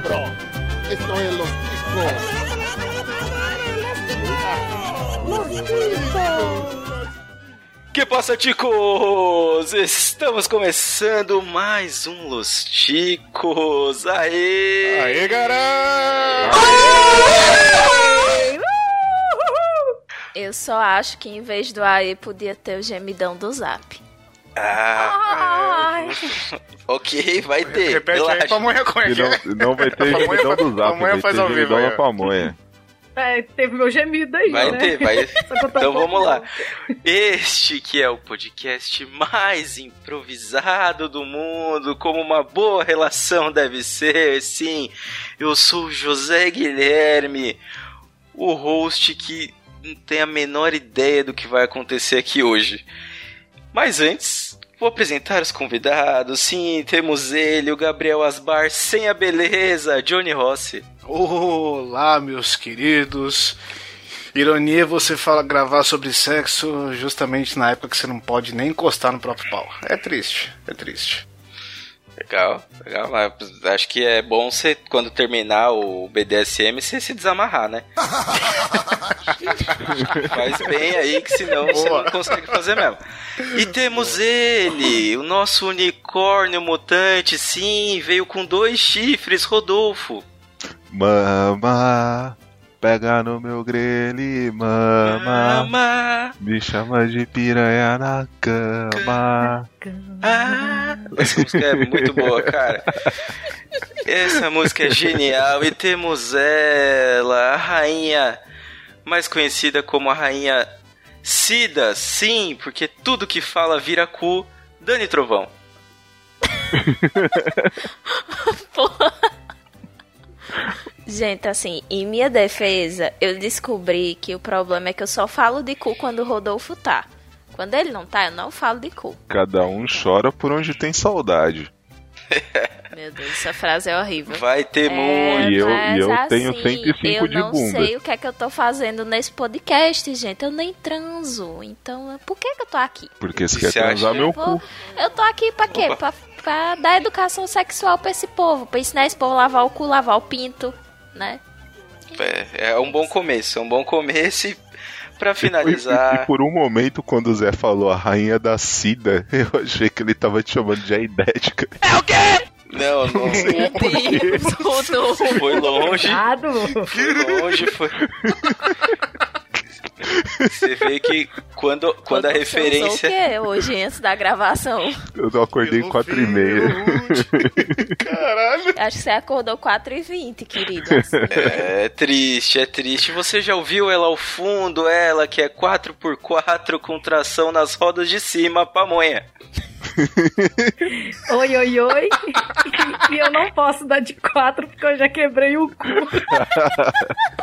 cabrón. Esto es los Que passa, ticos? Estamos começando mais um Los Ticos. Aê! Aê, galera! Eu só acho que em vez do AE podia ter o gemidão do zap. Ah, ok, vai ter. Repete relaxa. aí, pamonha como é E que é? não, não vai ter Pamonha gemidão do zap, pamonha vai faz ter ao vivo ó. pamonha. É, teve meu gemido aí, Vai né? ter, vai. Então com vamos lá. Este que é o podcast mais improvisado do mundo, como uma boa relação deve ser. Sim, eu sou o José Guilherme, o host que não tem a menor ideia do que vai acontecer aqui hoje. Mas antes, vou apresentar os convidados. Sim, temos ele, o Gabriel Asbar, sem a beleza, Johnny Rossi. Olá, meus queridos. Ironia é você fala gravar sobre sexo justamente na época que você não pode nem encostar no próprio pau. É triste, é triste. Legal, legal. Mas acho que é bom você, quando terminar o BDSM, você se desamarrar, né? Faz bem aí, que senão você Boa. não consegue fazer mesmo. E temos ele, o nosso unicórnio mutante, sim, veio com dois chifres, Rodolfo. Mama, pega no meu grelho, mama. Mama. Me chama de piranha na cama. Ah, essa música é muito boa, cara. Essa música é genial. E temos ela, a rainha mais conhecida como a rainha Cida. Sim, porque tudo que fala vira cu. Dani Trovão. Gente, assim, em minha defesa, eu descobri que o problema é que eu só falo de cu quando o Rodolfo tá. Quando ele não tá, eu não falo de cu. Cada um chora por onde tem saudade. Meu Deus, essa frase é horrível. Vai ter É, muito. E eu- e eu tenho 105 eu de não bunda. sei o que é que eu tô fazendo nesse podcast, gente. Eu nem transo. Então, por que que eu tô aqui? Porque você quer transar meu cu. eu tô aqui pra quê? Opa. Pra, pra dar educação sexual pra esse povo. Pra ensinar esse povo a lavar o cu, lavar o pinto, né? É, é um bom começo, é um bom começo. E pra E, finalizar. e por um momento, quando o Zé falou a rainha da Sida, eu achei que ele tava te chamando de aidética. Não, não. Meu Deus. Foi longe. Foi longe, foi. Você vê que quando, quando a referência. o quê hoje, antes da gravação? Eu não acordei Eu quatro e vi meia. o- Caralho. Acho que você acordou 4h20, querido. É triste, é triste. Você já ouviu ela ao fundo, ela que é 4x4 com tração nas rodas de cima, pamonha. Oi, oi, oi. E eu não posso dar de quatro porque eu já quebrei o cu.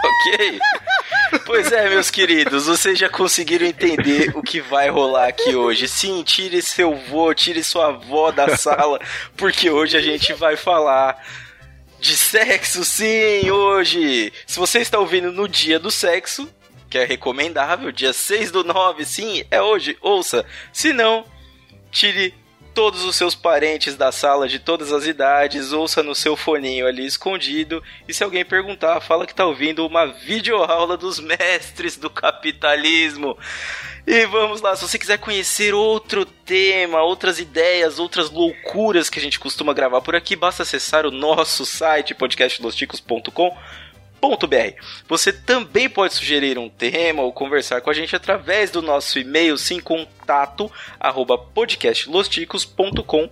Ok? Pois é, meus queridos, vocês já conseguiram entender o que vai rolar aqui hoje. Sim, tire seu vô, tire sua avó da sala, porque hoje a gente vai falar de sexo, sim, hoje. Se você está ouvindo no dia do sexo, que é recomendável, dia 6 do 9, sim, é hoje, ouça. Se não, tire todos os seus parentes da sala de todas as idades, ouça no seu foninho ali escondido, e se alguém perguntar, fala que tá ouvindo uma videoaula dos mestres do capitalismo. E vamos lá, se você quiser conhecer outro tema, outras ideias, outras loucuras que a gente costuma gravar por aqui, basta acessar o nosso site podcastlosticos.com www.podcastlosticos.com.br. Você também pode sugerir um tema ou conversar com a gente através do nosso e-mail sim contato arroba podcastlosticos.com.br.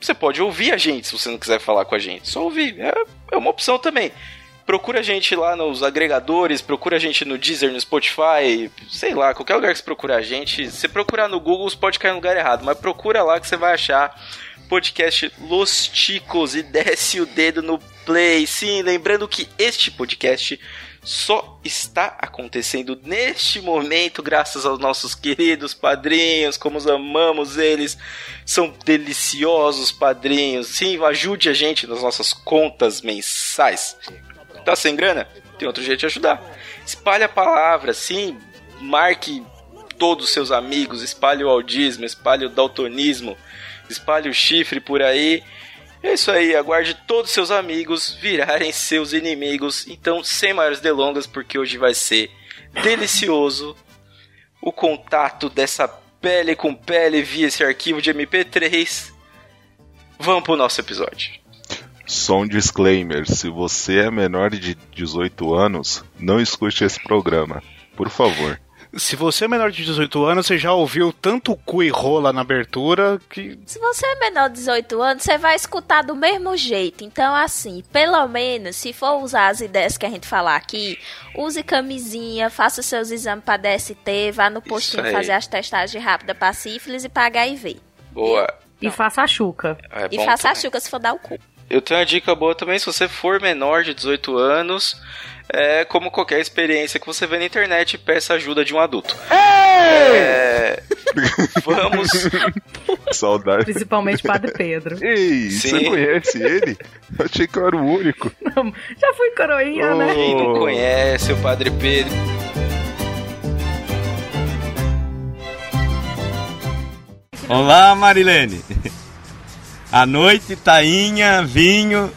Você pode ouvir a gente se você não quiser falar com a gente. Só ouvir, é, é uma opção também. Procura a gente lá nos agregadores, procura a gente no Deezer, no Spotify, sei lá, qualquer lugar que você procurar a gente. Se procurar no Google, você pode cair no lugar errado, mas procura lá que você vai achar podcast Los Ticos e desce o dedo no play. Sim, lembrando que este podcast só está acontecendo neste momento graças aos nossos queridos padrinhos, como os amamos eles. São deliciosos padrinhos. Sim, ajude a gente nas nossas contas mensais. Tá sem grana? Tem outro jeito de ajudar. Espalhe a palavra, sim, marque todos os seus amigos, espalhe o audismo, espalhe o daltonismo, espalhe o chifre por aí. É isso aí, aguarde todos seus amigos virarem seus inimigos. Então, sem maiores delongas, porque hoje vai ser delicioso o contato dessa pele com pele via esse arquivo de MP3. Vamos pro nosso episódio. Só um disclaimer: se você é menor de 18 anos, não escute esse programa. Por favor. Se você é menor de 18 anos, você já ouviu tanto cu e rola na abertura que. Se você é menor de 18 anos, você vai escutar do mesmo jeito. Então, assim, pelo menos, se for usar as ideias que a gente falar aqui, use camisinha, faça seus exames para DST, vá no postinho fazer as testagens rápidas para sífilis e para HIV. Boa. E faça a chuca. É E faça a também. chuca se for dar o cu. Eu tenho uma dica boa também, se você for menor de 18 anos, é como qualquer experiência que você vê na internet, peça ajuda de um adulto. É, Vamos. Saudade. Principalmente Padre Pedro. Ei, Sim. você conhece ele? Eu achei que eu era o único. Não, já fui coroinha, né? Quem não Oh. conhece o Padre Pedro? Olá, Marilene. À noite, tainha, vinho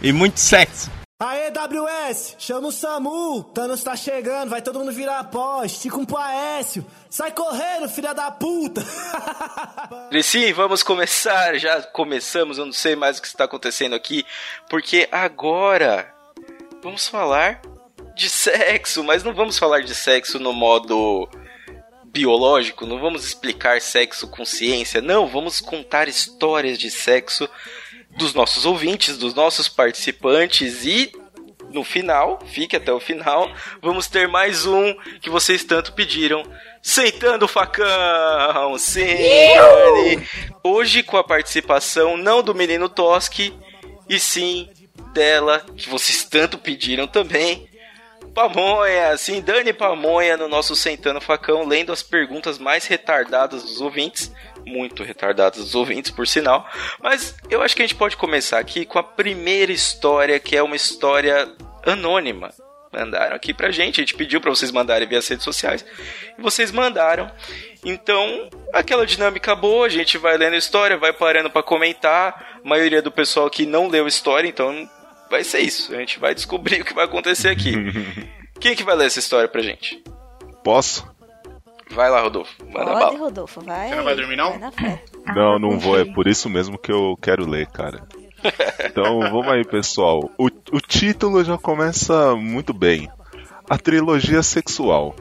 e muito sexo. Aê, WS, chama o SAMU, Thanos tá chegando, vai todo mundo virar pó, estica um pro Aécio, sai correndo, filha da puta! E sim, vamos começar. Já começamos, eu não sei mais o que está acontecendo aqui, porque agora vamos falar de sexo, mas não vamos falar de sexo no modo biológico, não vamos explicar sexo com ciência, não, vamos contar histórias de sexo dos nossos ouvintes, dos nossos participantes e no final, fique até o final, vamos ter mais um que vocês tanto pediram. Sentando o facão! Sim! Hoje com a participação não do menino Toski, e sim dela, que vocês tanto pediram também. Pamonha, sim, Dani Pamonha no nosso Sentando Facão, lendo as perguntas mais retardadas dos ouvintes. Muito retardadas dos ouvintes, por sinal. Mas eu acho que a gente pode começar aqui com a primeira história, que é uma história anônima. Mandaram aqui pra gente, a gente pediu pra vocês mandarem via redes sociais. E vocês mandaram. Então, aquela dinâmica boa, a gente vai lendo a história, vai parando pra comentar. A maioria do pessoal aqui não leu a história, então vai ser isso. A gente vai descobrir o que vai acontecer aqui. Quem que vai ler essa história pra gente? Posso? Vai lá, Rodolfo. Manda Pode, bala. Rodolfo, vai. Você não vai dormir, não? Vai na fé. Não, não vou. É por isso mesmo que eu quero ler, cara. Então vamos aí, pessoal. O, o título já começa muito bem. A trilogia sexual.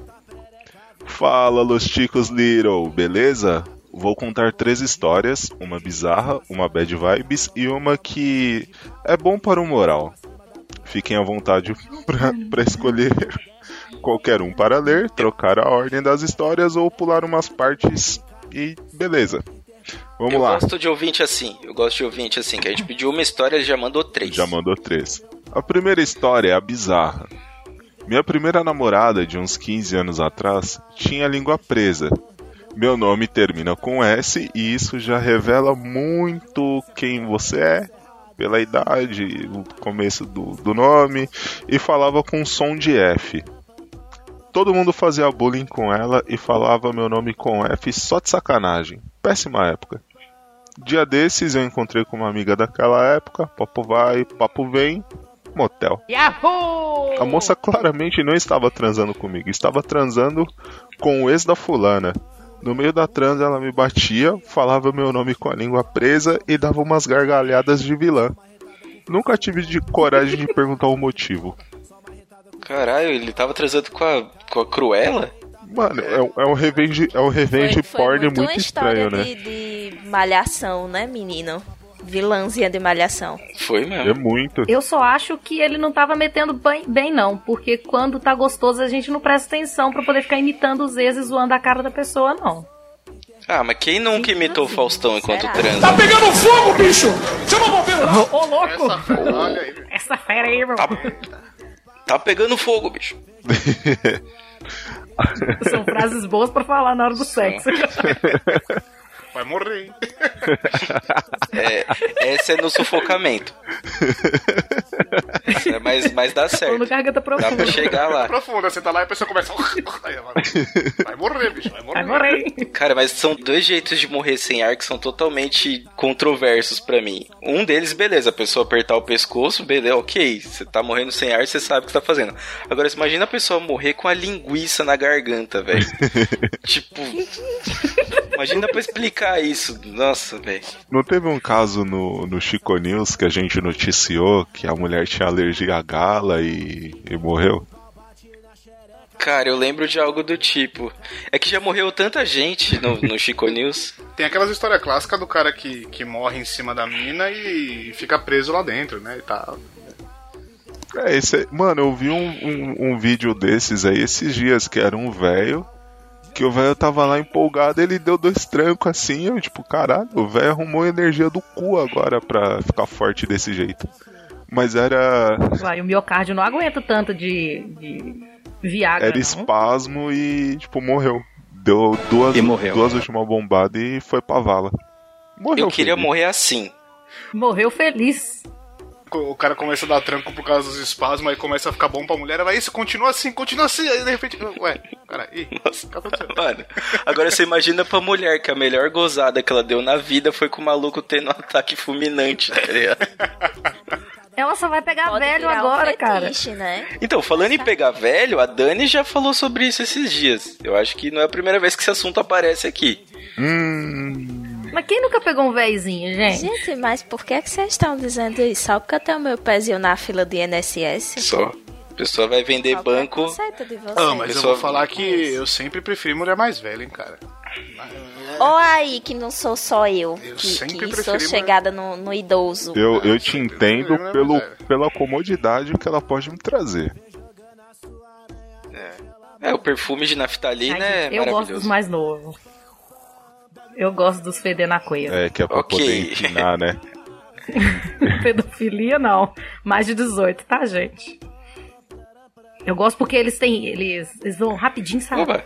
Fala, Los Chicos Little, beleza? Vou contar três histórias, uma bizarra, uma bad vibes e uma que é bom para o moral. Fiquem à vontade pra escolher qualquer um para ler, trocar a ordem das histórias ou pular umas partes e beleza. Vamos eu lá. gosto de ouvinte assim. Eu gosto de ouvinte assim, que a gente pediu uma história e já mandou três. Já mandou três. A primeira história é a bizarra. Minha primeira namorada, de uns 15 anos atrás, tinha a língua presa. Meu nome termina com S e isso já revela muito quem você é, pela idade, o começo do, do nome, e falava com som de F. Todo mundo fazia bullying com ela e falava meu nome com F só de sacanagem. Péssima época. Dia desses eu encontrei com uma amiga daquela época, papo vai, papo vem, motel. Yahoo! A moça claramente não estava transando comigo, estava transando com o ex da fulana. No meio da transa ela me batia, falava meu nome com a língua presa e dava umas gargalhadas de vilã. Nunca tive de coragem de perguntar o motivo. Caralho, ele tava transando com a, com a Cruella? Mano, é, um- é um revenge, é um revenge Foi, foi porn muito, muito, uma história estranho, né? de, de malhação, né, menino? Vilãzinha de malhação. Foi É mesmo. muito. Eu só acho que ele não tava metendo bem, bem, não. Porque quando tá gostoso, a gente não presta atenção pra poder ficar imitando os ex e zoando a cara da pessoa, não. Ah, mas quem nunca imitou o Faustão enquanto Será? transa? pegando fogo, bicho! Chama o bombeiro! Ô, louco! Essa, olha aí. Essa fera aí, meu. Tá, tá pegando fogo, bicho. São frases boas pra falar na hora do sexo. vai morrer, hein? É, essa é no sufocamento. É, mas, mas dá Ou certo. no garganta Dá pra profunda. chegar lá. Profunda, você tá lá e a pessoa começa. Vai, vai morrer, bicho, vai morrer. Vai morrer. Cara, mas são dois jeitos de morrer sem ar que são totalmente controversos pra mim. Um deles, beleza, a pessoa apertar o pescoço, beleza, ok. Você tá morrendo sem ar, você sabe o que tá fazendo. Agora, você imagina a pessoa morrer com a linguiça na garganta, velho. tipo. Imagina pra explicar isso. Nossa, velho. Não teve um caso no, no Chico News que a gente noticiou que a mulher tinha alergia à gala e, e morreu? Cara, eu lembro de algo do tipo. É que já morreu tanta gente no, no Chico News. Tem aquelas histórias clássicas do cara que, que morre em cima da mina e fica preso lá dentro, né? E tá. É, esse, mano, eu vi um, um, um vídeo desses aí esses dias que era um velho. Que o velho tava lá empolgado, ele deu dois trancos assim, eu tipo, caralho, o velho arrumou energia do cu agora pra ficar forte desse jeito. Mas era. Vai, o miocárdio não aguenta tanto de, de Viagra, Era não. espasmo e, tipo, morreu. Deu duas, E morreu. duas últimas bombadas e foi pra vala. Morreu. Eu queria filho. morrer assim. Morreu feliz. O cara começa a dar tranco por causa dos espasmos, aí começa a ficar bom pra mulher, vai isso, continua assim, continua assim, aí de repente. Ué, cara, ih, o que tá acontecendo? Mano, agora você imagina pra mulher que a melhor gozada que ela deu na vida foi com o maluco tendo um ataque fulminante, tá ligado? Ela só vai pegar Pode velho virar um agora, cara. fetiche, né? Então, falando em pegar velho, a Dani já falou sobre isso esses dias. Eu acho que não é a primeira vez que esse assunto aparece aqui. Hum. Mas quem nunca pegou um véizinho, gente? Gente, mas por que, que vocês estão dizendo isso? Só porque eu tenho meu pezinho na fila de INSS? Só. A pessoa vai vender Qual é banco. conceito de vocês? Ah, mas eu Pessoa- vou falar que eu sempre preferi mulher mais velha, hein, cara. Ou aí que não sou só eu, Eu que, sempre que sou chegada no, no idoso. Eu, eu te entendo pelo, é. pela comodidade que ela pode me trazer. É, o perfume de naftalina Ai, é eu gosto dos mais novos. Eu gosto dos feder na coisa. É, que é pra Ok. poder empinar, né? Pedofilia não. Mais de 18, tá, gente? Eu gosto porque eles têm. Eles, eles vão rapidinho, sabe? Opa,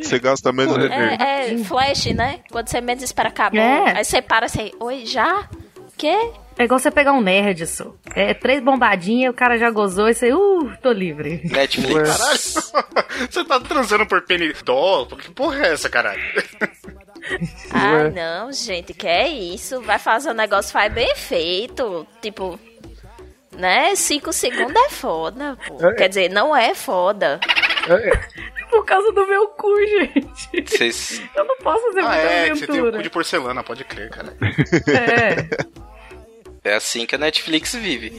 Você gasta menos energia. É, é flash, né? Quando você menos espera acabar. É. Aí você para assim, oi, já? Quê? É igual você pegar um nerd, só. É três bombadinhas, o cara já gozou e você, uh, tô livre. Netflix. Caralho, você tá transando por penidol? Que porra é essa, caralho? Ah, não, gente, que é isso? Vai fazer o negócio, faz bem feito. Tipo, né? Cinco segundos é foda, pô. Quer dizer, não é foda. Por causa do meu cu, gente. Vocês. Eu não posso fazer Ah, muita é, você tem o cu de porcelana, pode crer, cara. É. É assim que a Netflix vive.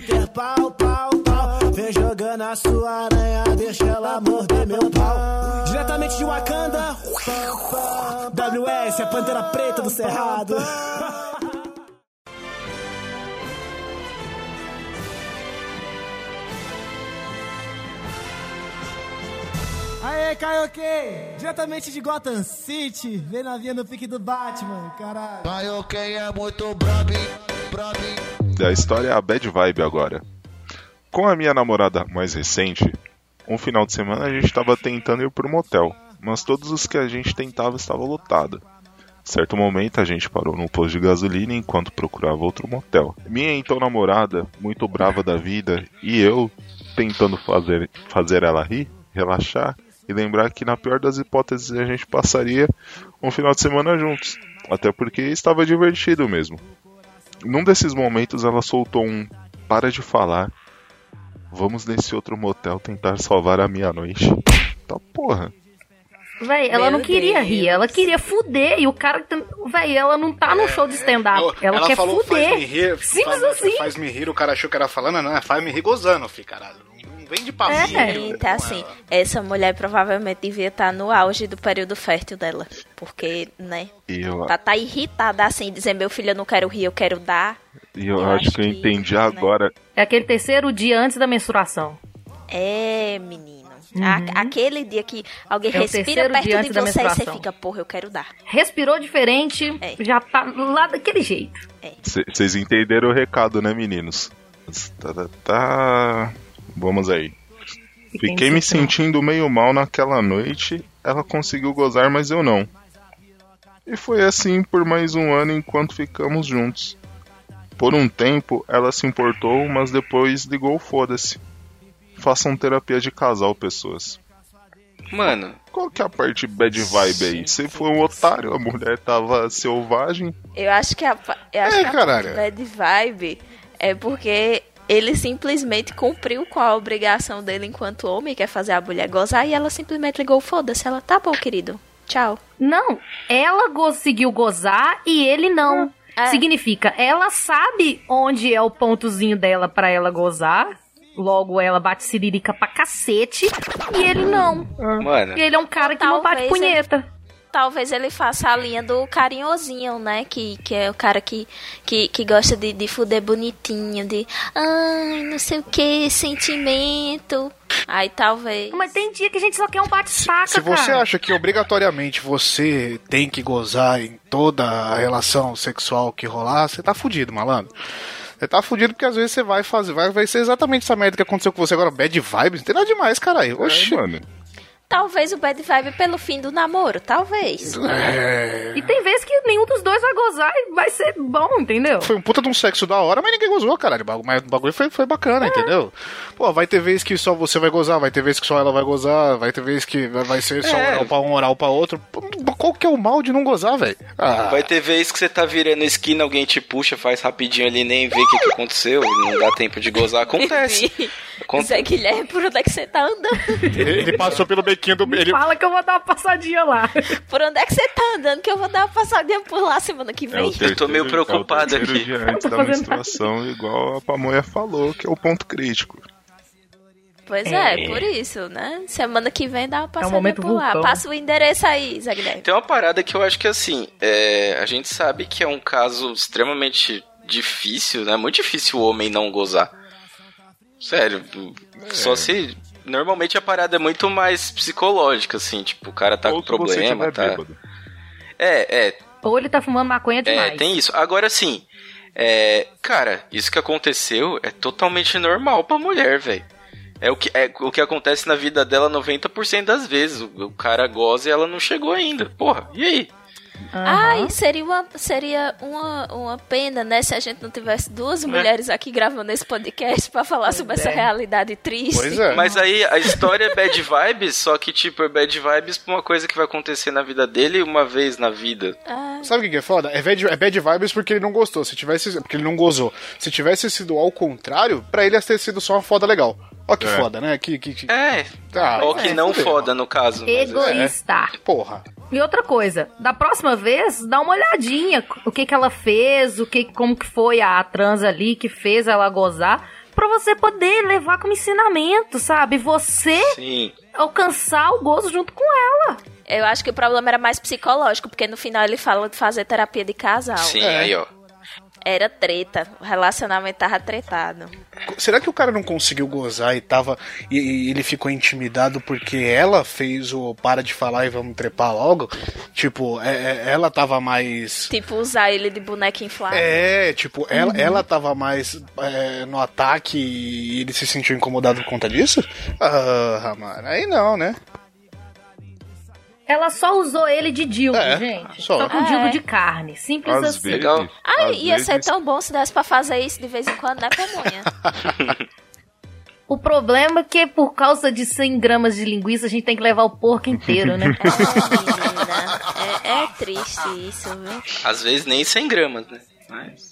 Pau, pau, pau. Vem jogando a sua aranha, deixa ela morder meu pau. Diretamente de Wakanda. WS, a pantera preta do Cerrado. Aê, Kaioke! Diretamente de Gotham City, vem na via no pique do Batman, caralho. A história é a bad vibe agora. Com a minha namorada mais recente, um final de semana a gente tava tentando ir pro motel, mas todos os que a gente tentava estavam lotados. Certo momento a gente parou num posto de gasolina enquanto procurava outro motel. Minha então namorada, muito brava da vida, e eu tentando fazer, fazer ela rir, relaxar e lembrar que na pior das hipóteses a gente passaria um final de semana juntos. Até porque estava divertido mesmo. Num desses momentos ela soltou um para de falar. Vamos nesse outro motel tentar salvar a minha noite. Tá porra. Véi, ela Meu não queria Deus. rir, ela queria fuder. E o cara. Véi, ela não tá no show de stand-up. Eu- Ela, quer falou, fuder. faz me rir. Simples faz, assim. Faz me rir, o cara achou que era falando, não, é faz me rir gozando, fi, caralho. Não vem de papinho. É. Gente, com assim, ela. essa mulher provavelmente devia estar no auge do período fértil dela. Porque, né? E eu, Tá, tá irritada assim, dizer meu filho, eu não quero rir, eu quero dar. E eu, eu acho acho que eu entendi né? agora. É aquele terceiro dia antes da menstruação. É, menino. A- aquele dia que alguém Uhum. É o respira perto dia de você e você fica, porra, eu quero dar. Respirou diferente, É. já tá lá daquele jeito. Vocês entenderam o recado, né, meninos? Tá, tá, tá. Vamos aí. Fiquei me sentindo meio mal naquela noite. Ela conseguiu gozar, mas eu não. E foi assim por mais um ano enquanto ficamos juntos. Por um tempo ela se importou, mas depois ligou foda-se. Façam terapia de casal, pessoas. Mano, Qual que é a parte bad vibe aí? Você foi um otário, a mulher tava selvagem. Eu acho que a, eu acho É, que a caralho. bad vibe é porque ele simplesmente cumpriu com a obrigação dele enquanto homem, que é fazer a mulher gozar, e ela simplesmente ligou, foda-se, ela, tá bom, querido, tchau. Não, ela conseguiu gozar e ele não. É. Significa, ela sabe onde é o pontozinho dela pra ela gozar. Logo, ela bate siririca pra cacete. E ele não. mano. E ele é um cara que não bate Talvez punheta. Talvez ele faça a linha do carinhosinho, né? Que, que é o cara que, que, que gosta de, de fuder bonitinho, de ai, não sei o que, sentimento. Aí talvez. Mas tem dia que a gente só quer um bate-saca, Se você cara. acha que obrigatoriamente você tem que gozar em toda a relação sexual que rolar, você tá fudido, malandro. Você tá fudido porque às vezes você vai fazer, vai, vai ser exatamente essa merda que aconteceu com você agora, bad vibes, não tem nada demais, caralho. Oxi. É, mano. Talvez o bad vibe pelo fim do namoro, talvez. É. E tem vezes que nenhum dos dois vai gozar e vai ser bom, entendeu? Foi um puta de um sexo da hora, mas ninguém gozou, caralho. Mas o bagulho foi, foi bacana, entendeu? Pô, vai ter vez que só você vai gozar, vai ter vez que só ela vai gozar, vai ter vez que vai ser só É. oral pra um, oral pra outro. Qual que é o mal de não gozar, velho? Ah, Vai ter vez que você tá virando esquina, alguém te puxa, faz rapidinho ali, nem vê o que, que aconteceu, não dá tempo de gozar. Acontece. Zé Guilherme, por onde é que você tá andando? ele, ele passou pelo bequinho do. Ele, Fala que eu vou dar uma passadinha lá. Por onde é que você tá andando? Que eu vou dar uma passadinha por lá semana que É vem. terceiro, tô meio preocupado é o terceiro aqui. antes da menstruação, igual a Pamonha falou, que é o ponto crítico. Pois é, por isso, né? Semana que vem dá uma passadinha momento por lá. vulcão. Passa o endereço aí, Zé Guilherme. Tem uma parada que eu acho que assim, é, a gente sabe que é um caso extremamente difícil, né? Muito difícil o homem não gozar. Sério, só se. Normalmente a parada é muito mais psicológica, assim, tipo, o cara tá Ou com problema, tá. bêbado. É, é, Ou ele tá fumando maconha demais. é, tem isso. Agora sim, é, cara, isso que aconteceu é totalmente normal pra mulher, velho. É o que, é o que acontece na vida dela 90% das vezes. O, o cara goza e ela não chegou ainda. Porra, e aí? Ai, seria uma, seria uma, uma pena, né? Se a gente não tivesse duas mulheres aqui gravando esse podcast pra falar sobre essa é. realidade triste. Pois é. Mas aí a história é bad vibes, só que tipo, é bad vibes pra uma coisa que vai acontecer na vida dele uma vez na vida. Ah, Sabe o que é foda? É bad, é bad vibes porque ele não gostou. Se tivesse. Porque ele não gozou. Se tivesse sido ao contrário, pra ele ia ter sido só uma foda legal. Ó que É. foda, né? Que, que, que... É, Ah, ou que é, não foda no caso. é. Egoísta. Porra. E outra coisa, da próxima vez, dá uma olhadinha o que que ela fez, o que como que foi a trans ali que fez ela gozar, pra você poder levar como ensinamento, sabe? Você Sim. alcançar o gozo junto com ela. eu acho que o problema era mais psicológico, porque no final ele fala de fazer terapia de casal. Sim, É. aí ó. Era treta, o relacionamento tava tretado. Será que o cara não conseguiu gozar e tava. E, e ele ficou intimidado porque ela fez o para de falar e vamos trepar logo? Tipo, é- é- ela tava mais. Tipo, usar ele de boneca inflável. É, tipo, ela, ela tava mais é, no ataque e ele se sentiu incomodado por conta disso? Ah, mano, aí não, né? Ela só usou ele de dildo, É, gente. só. Só, com É. dildo de carne. Simples Às assim. vezes, Legal. Ai, às ia ser vezes- tão bom se desse pra fazer isso de vez em quando, né, Pamonha? O problema é que por causa de 100 gramas de linguiça a gente tem que levar o porco inteiro, né? É. É, é triste isso, viu? Às vezes nem 100 gramas, né? Mas...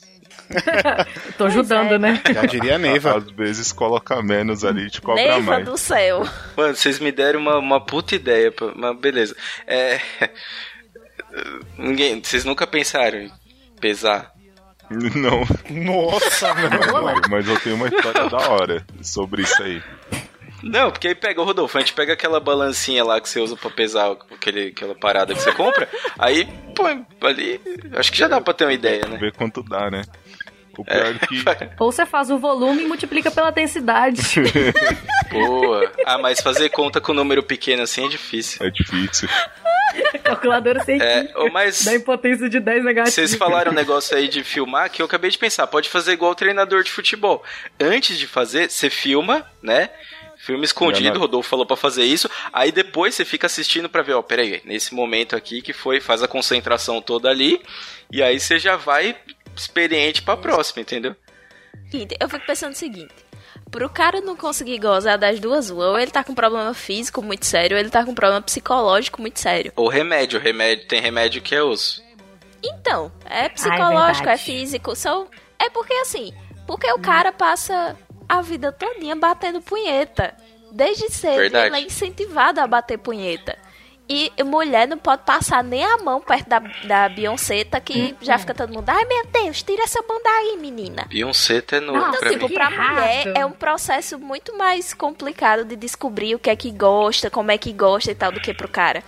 Tô ajudando, é. né? Já diria a Neiva. Às vezes coloca menos ali e te cobra Neiva mais. do céu. Mano, vocês me deram uma, uma puta ideia, mas beleza. É. Ninguém. Vocês nunca pensaram em pesar? Não, Nossa, mano. mas eu tenho uma história da hora sobre isso aí. Não, porque aí pega, ô Rodolfo, a gente pega aquela balancinha lá que você usa pra pesar aquele, aquela parada que você compra, aí põe ali. Acho que já dá pra ter uma ideia, né? Ver quanto dá, né? O pior é que. Ou você faz o volume e multiplica pela densidade. Boa. Ah, mas fazer conta com número pequeno assim é difícil. É difícil. Calculadora sem É, mas. Da impotência de 10 negativos. Vocês falaram um negócio aí de filmar que eu acabei de pensar. Pode fazer igual o treinador de futebol. Antes de fazer, você filma, né? Filme escondido. Rodolfo falou pra fazer isso. Aí depois você fica assistindo pra ver, ó, peraí, nesse momento aqui que foi, faz a concentração toda ali. E aí você já vai experiente pra próxima, entendeu? Eu fico pensando o seguinte. Pro cara não conseguir gozar das duas, ou ele tá com um problema físico muito sério, ou ele tá com um problema psicológico muito sério. Ou remédio, remédio tem remédio que é osso. Então, é psicológico, é, verdade. físico. São... É porque assim, porque o cara passa a vida todinha batendo punheta. Desde cedo Verdade. ele é incentivado a bater punheta. E mulher não pode passar nem a mão perto da, da Beyoncé, tá que já fica todo mundo, ai meu Deus, tira essa mão daí, menina. Beyoncé é Não, Então, pra tipo, mim. pra mulher é um processo muito mais complicado de descobrir o que é que gosta, como é que gosta e tal, do que pro cara.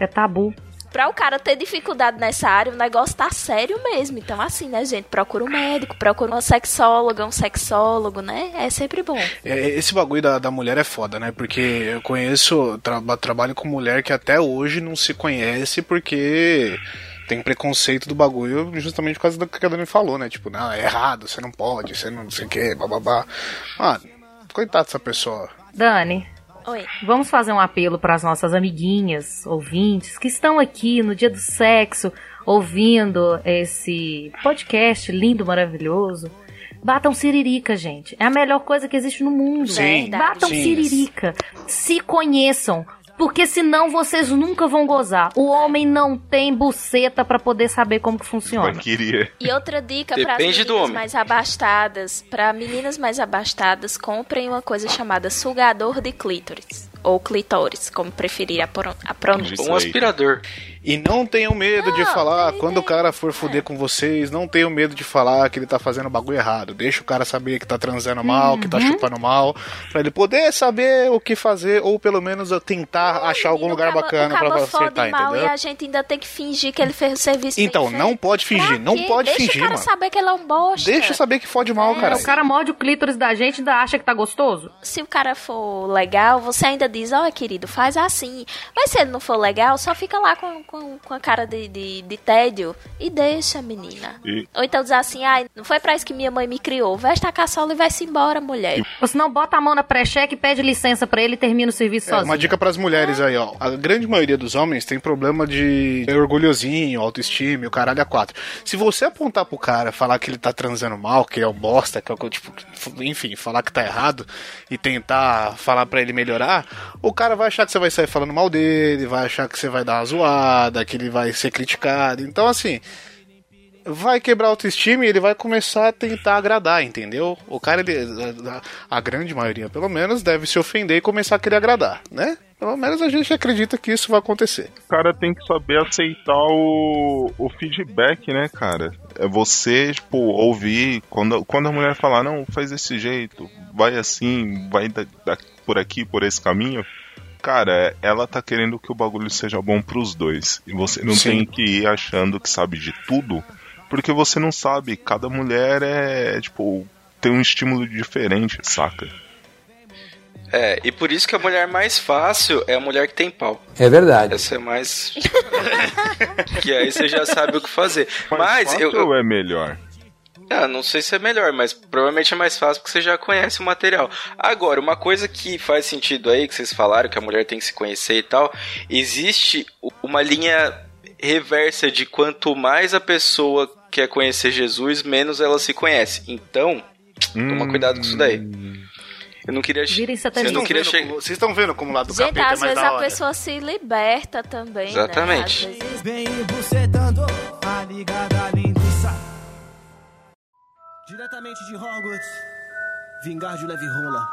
É tabu. Pra o cara ter dificuldade nessa área, o negócio tá sério mesmo. Então, assim, né, gente? Procura um médico, procura uma sexóloga, um sexólogo, né? É sempre bom. É, Esse bagulho da, da mulher é foda, né? Porque eu conheço, tra trabalho com mulher que até hoje não se conhece porque tem preconceito do bagulho justamente por causa do que a Dani falou, né? Tipo, não, é errado, você não pode, você não, não sei o que, bababá. Mano, coitado dessa pessoa. Dani, Oi. vamos fazer um apelo para as nossas amiguinhas, ouvintes, que estão aqui no dia do sexo, ouvindo esse podcast lindo, maravilhoso. Batam siririca, gente. É a melhor coisa que existe no mundo. Sim, Batam sim. siririca. Se conheçam. Porque senão vocês nunca vão gozar. O homem não tem buceta pra poder saber como que funciona. Mas queria. E outra dica para meninas homem. mais abastadas, para meninas mais abastadas, comprem uma coisa chamada sugador de clítoris. Ou clitóris, como preferir a, a pronúncia. Isso Um aspirador. E não tenham medo de Não, falar, quando o cara for fuder com vocês, não tenham medo de falar que ele tá fazendo bagulho errado. Deixa o cara saber que tá transando mal, que tá chupando mal, pra ele poder saber o que fazer, ou pelo menos tentar achar algum lugar bacana pra caba acertar, fode mal entendeu? E a gente ainda tem que fingir que ele fez o serviço bem Então, feito. não pode fingir, não pode Deixa fingir, o cara mano. saber que ele é um bosta. Deixa saber que fode mal, cara. O cara morde o clítoris da gente e ainda acha que tá gostoso? Se o cara for legal, você ainda diz, ó, querido, faz assim. Mas se ele não for legal, só fica lá com, com, com a cara de, de, de tédio e deixa, menina. E- Ou então diz assim, ai, não foi pra isso que minha mãe me criou. Veste a caçola e vai-se embora, mulher. Ou senão bota a mão na pré-cheque, pede licença pra ele e termina o serviço É, sozinho. uma dica pras mulheres aí, ó. A grande maioria dos homens tem problema de orgulhozinho, autoestima, e o caralho a quatro. Se você apontar pro cara, falar que ele tá transando mal, que é um bosta, que é o tipo, enfim, falar que tá errado e tentar falar pra ele melhorar, o cara vai achar que você vai sair falando mal dele, vai achar que você vai dar uma zoada, que ele vai ser criticado. Então, assim, vai quebrar a autoestima e ele vai começar a tentar agradar, entendeu? O cara, ele, a, grande maioria, pelo menos, deve se ofender e começar a querer agradar, né? Pelo menos a gente acredita que isso vai acontecer. O cara tem que saber aceitar o, o feedback, né, cara? É você, tipo, ouvir. Quando, quando a mulher falar, não, faz desse jeito, vai assim, vai da- da- por aqui, por esse caminho. Cara, ela tá querendo que o bagulho seja bom pros dois. E você não Sim. tem que ir achando que sabe de tudo, porque você não sabe. Cada mulher é, tipo, tem um estímulo diferente, saca? É, e por isso que a mulher mais fácil é a mulher que tem pau. É verdade. Essa é mais. que aí você já sabe o que fazer. Mas, Mas fácil eu, eu- ou é melhor? Ah, não sei se é melhor, mas provavelmente é mais fácil porque você já conhece o material. Agora, uma coisa que faz sentido aí, que vocês falaram, que a mulher tem que se conhecer e tal, existe uma linha reversa de quanto mais a pessoa quer conhecer Jesus, menos ela se conhece. Então, toma cuidado com isso daí. Eu não queria. Virem Eu satanistas. não queria vendo chegar. como- vocês estão vendo como o lado do Gente, capeta é às vezes a hora. pessoa se liberta também, Exatamente. né? Às vezes Diretamente de Hogwarts, vingar de leve rola.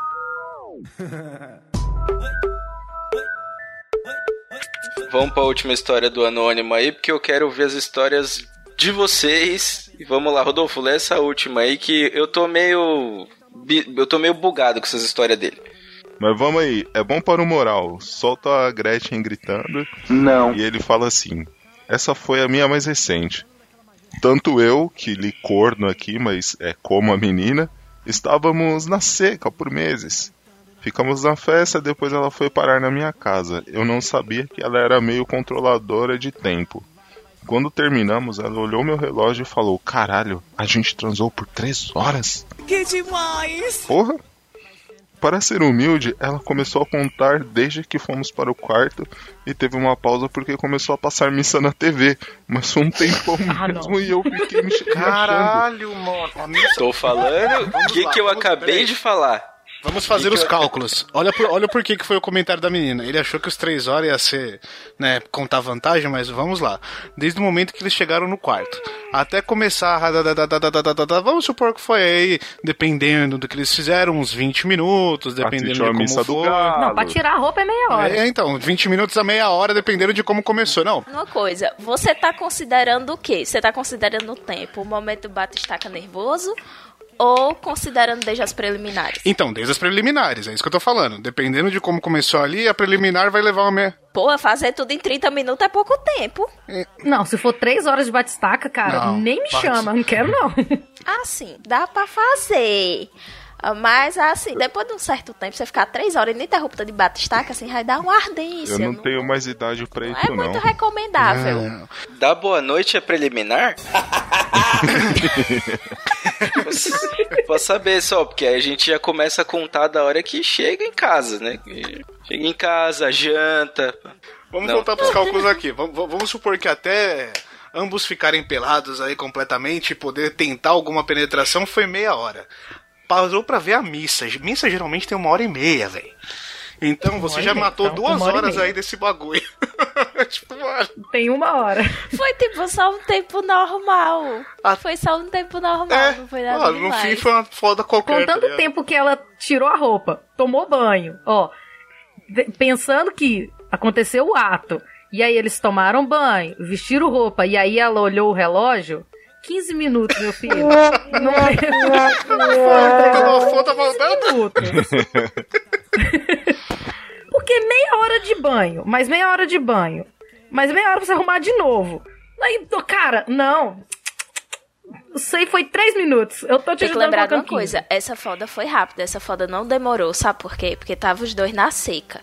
Vamos pra última história do Anônimo aí, porque eu quero ver as histórias de vocês. E vamos lá, Rodolfo, lê essa última aí que eu tô meio. Eu tô meio bugado com essas histórias dele. Mas vamos aí, é bom para o moral. Solta a Gretchen gritando. Não. E ele fala assim: Essa foi a minha mais recente. Tanto eu, que li corno aqui, mas é como a menina, estávamos na seca por meses. Ficamos na festa, depois ela foi parar na minha casa. Eu não sabia que ela era meio controladora de tempo. Quando terminamos, ela olhou meu relógio e falou: Caralho, a gente transou por três horas? Que demais! Porra! Para ser humilde, ela começou a contar desde que fomos para o quarto e teve uma pausa porque começou a passar missa na TV. Mas foi um tempão Ah, mesmo não. e eu fiquei me achando. Caralho, mano. Tô falando o que, lá, que eu acabei de falar. Vamos fazer os cálculos. Olha, por, olha por que que foi o comentário da menina. Ele achou que os três horas ia ser, né, contar vantagem, mas vamos lá. Desde o momento que eles chegaram no quarto, até começar a... Vamos supor que foi aí, dependendo do que eles fizeram, uns 20 minutos, dependendo de como foi. Não, pra tirar a roupa é meia hora. É, então, 20 minutos a meia hora, dependendo de como começou, não. Uma coisa, você tá considerando o quê? Você tá considerando o tempo, o momento do bate-estaca nervoso ou considerando desde as preliminares? Então, desde as preliminares, é isso que eu tô falando. Dependendo de como começou ali, a preliminar vai levar uma meia. Pô, fazer tudo em 30 minutos é pouco tempo. Não, se for três horas de batistaca, cara, Não, nem me bate- chama, não quero não. Assim, dá pra fazer. Ah, Mas, assim, depois de um certo tempo, você ficar três horas ininterrupta de bate-estaca, assim, vai dar uma ardência. Eu não tenho mais idade pra não isso, é muito não. recomendável. É, Dar boa noite é preliminar? Posso saber só, porque aí a gente já começa a contar da hora que chega em casa, né? Chega em casa, janta. Vamos Não. voltar pros cálculos aqui. Vamos, vamos supor que até ambos ficarem pelados aí completamente e poder tentar alguma penetração foi meia hora. Parou pra ver a missa. Missa geralmente tem uma hora e meia, velho. Então você já matou Então, duas horas aí desse bagulho. tipo, mano. Tem uma hora. Foi tipo só um tempo normal. Ah. Foi só um tempo normal, É, não foi nada mano, no fim foi uma foda qualquer. tá Contando o ligado? tempo que ela tirou a roupa, tomou banho, ó, pensando que aconteceu o ato, e aí eles tomaram banho, vestiram roupa, e aí ela olhou o relógio, 15 minutos, meu filho. Não Pegou a foto, voltando. minutos. Porque meia hora de banho, mais meia hora de banho, mais meia hora pra você arrumar de novo. Aí, tô- cara, não. Isso aí foi três minutos. Eu tô te Tem que lembrar de uma 15. coisa, essa foda foi rápida, essa foda não demorou, sabe por quê? Porque tava os dois na seca.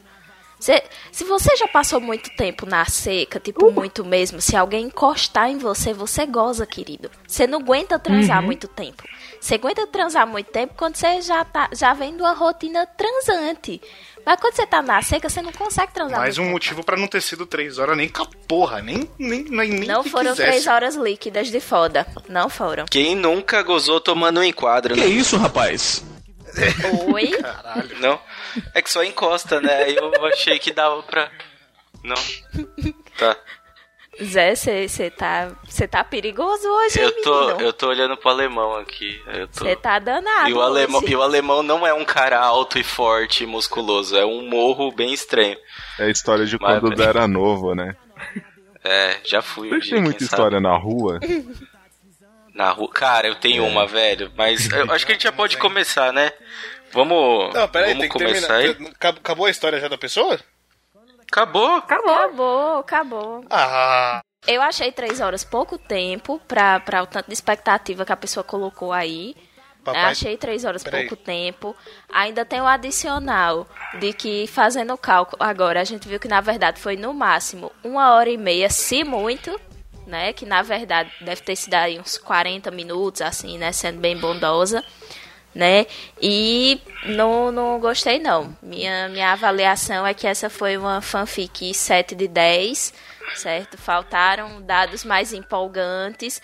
Cê- se você já passou muito tempo na seca, tipo, muito mesmo, se alguém encostar em você, você goza, querido. Você não aguenta transar muito tempo. Você aguenta transar muito tempo quando você já, tá, já vem de uma rotina transante. Mas quando você tá na seca, você não consegue transar Mais um motivo pra não ter sido três horas nem com a porra. Nem, nem, nem, nem Não que foram quisesse. três horas líquidas de foda. Não foram. Quem nunca gozou tomando um enquadro, né? isso, rapaz? Oi? Não? É que só encosta, né? Aí eu achei que dava pra. Não. Tá. Zé, você tá, cê tá perigoso hoje, Eu tô, menino? eu tô olhando pro alemão aqui. Eu tô... Você tá danado. E o, alemão, hoje. e o alemão não é um cara alto e forte e musculoso, é um morro bem estranho. É a história de Mas, quando velho. era novo, né? É, já fui. Vocês têm quem muita sabe. história na rua? Na rua. Cara, eu tenho uma, velho. Mas eu acho que a gente já pode começar, né? Vamos, Não, peraí, vamos tem que começar terminar. aí. Acab- Acabou a história já da pessoa? Acabou. Acabou. Acabou, acabou. Ah, Eu achei três horas pouco tempo pra, pra o tanto de expectativa que a pessoa colocou aí. Papai- achei três horas Peraí. pouco tempo. Ainda tem o adicional de que, fazendo o cálculo agora, a gente viu que na verdade foi no máximo uma hora e meia, se muito, né? Que na verdade deve ter sido aí uns 40 minutos, assim, né? Sendo bem bondosa, né? E não, não gostei, não. Minha, minha avaliação é que essa foi uma fanfic 7 de 10, certo? Faltaram dados mais empolgantes.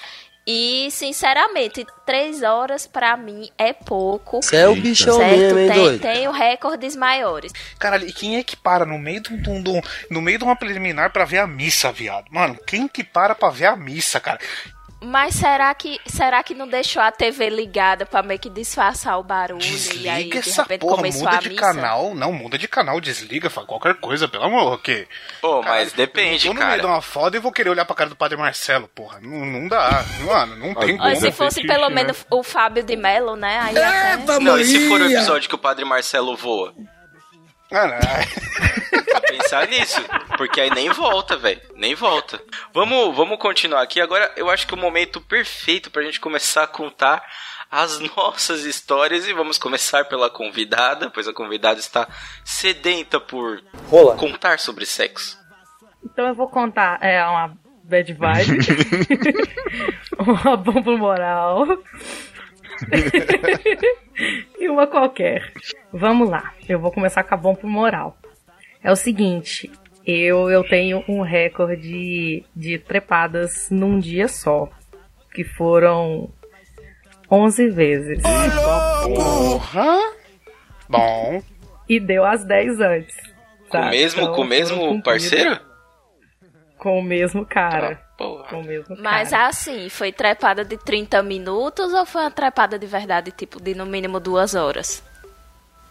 E, sinceramente, três horas pra mim é pouco. Você é o bichão certo? mesmo, hein, Tem-? Tenho recordes maiores. caralho, e quem é que para no meio de, um- no meio de uma preliminar pra ver a missa, viado? Mano, quem que para pra ver a missa, cara? Mas será que, será que não deixou a TV ligada pra meio que disfarçar o barulho? e aí, Desliga de essa repente, porra, começou muda a de missa? canal. Não, muda de canal, desliga, faz qualquer coisa, pelo amor, que. Ô, mas depende, eu tô no meio de cara. uma foda e vou querer olhar pra cara do Padre Marcelo, porra. Não, não dá. Mano, não tem como. Se fosse pelo né? menos o Fábio de Mello, né? Aí até... Não, e se for o episódio que o Padre Marcelo voa? Ai, Pensar nisso. Porque aí nem volta, velho. Nem volta. Vamos, vamos continuar aqui. Agora eu acho que é o momento perfeito pra gente começar a contar as nossas histórias. E vamos começar pela convidada, pois a convidada está sedenta por Rola. contar sobre sexo. Então eu vou contar é uma bad vibe, uma bomba moral e uma qualquer. Vamos lá, eu vou começar com a bom pro moral. É o seguinte, eu, eu tenho um recorde de trepadas num dia só. Que foram 11 vezes. Porra! Bom. E deu as 10 antes. Com o sabe? mesmo, Então, com o mesmo parceiro? Com o mesmo cara. Ah, porra. Com o mesmo Mas cara. assim, foi trepada de 30 minutos ou foi uma trepada de verdade, tipo, de no mínimo duas horas?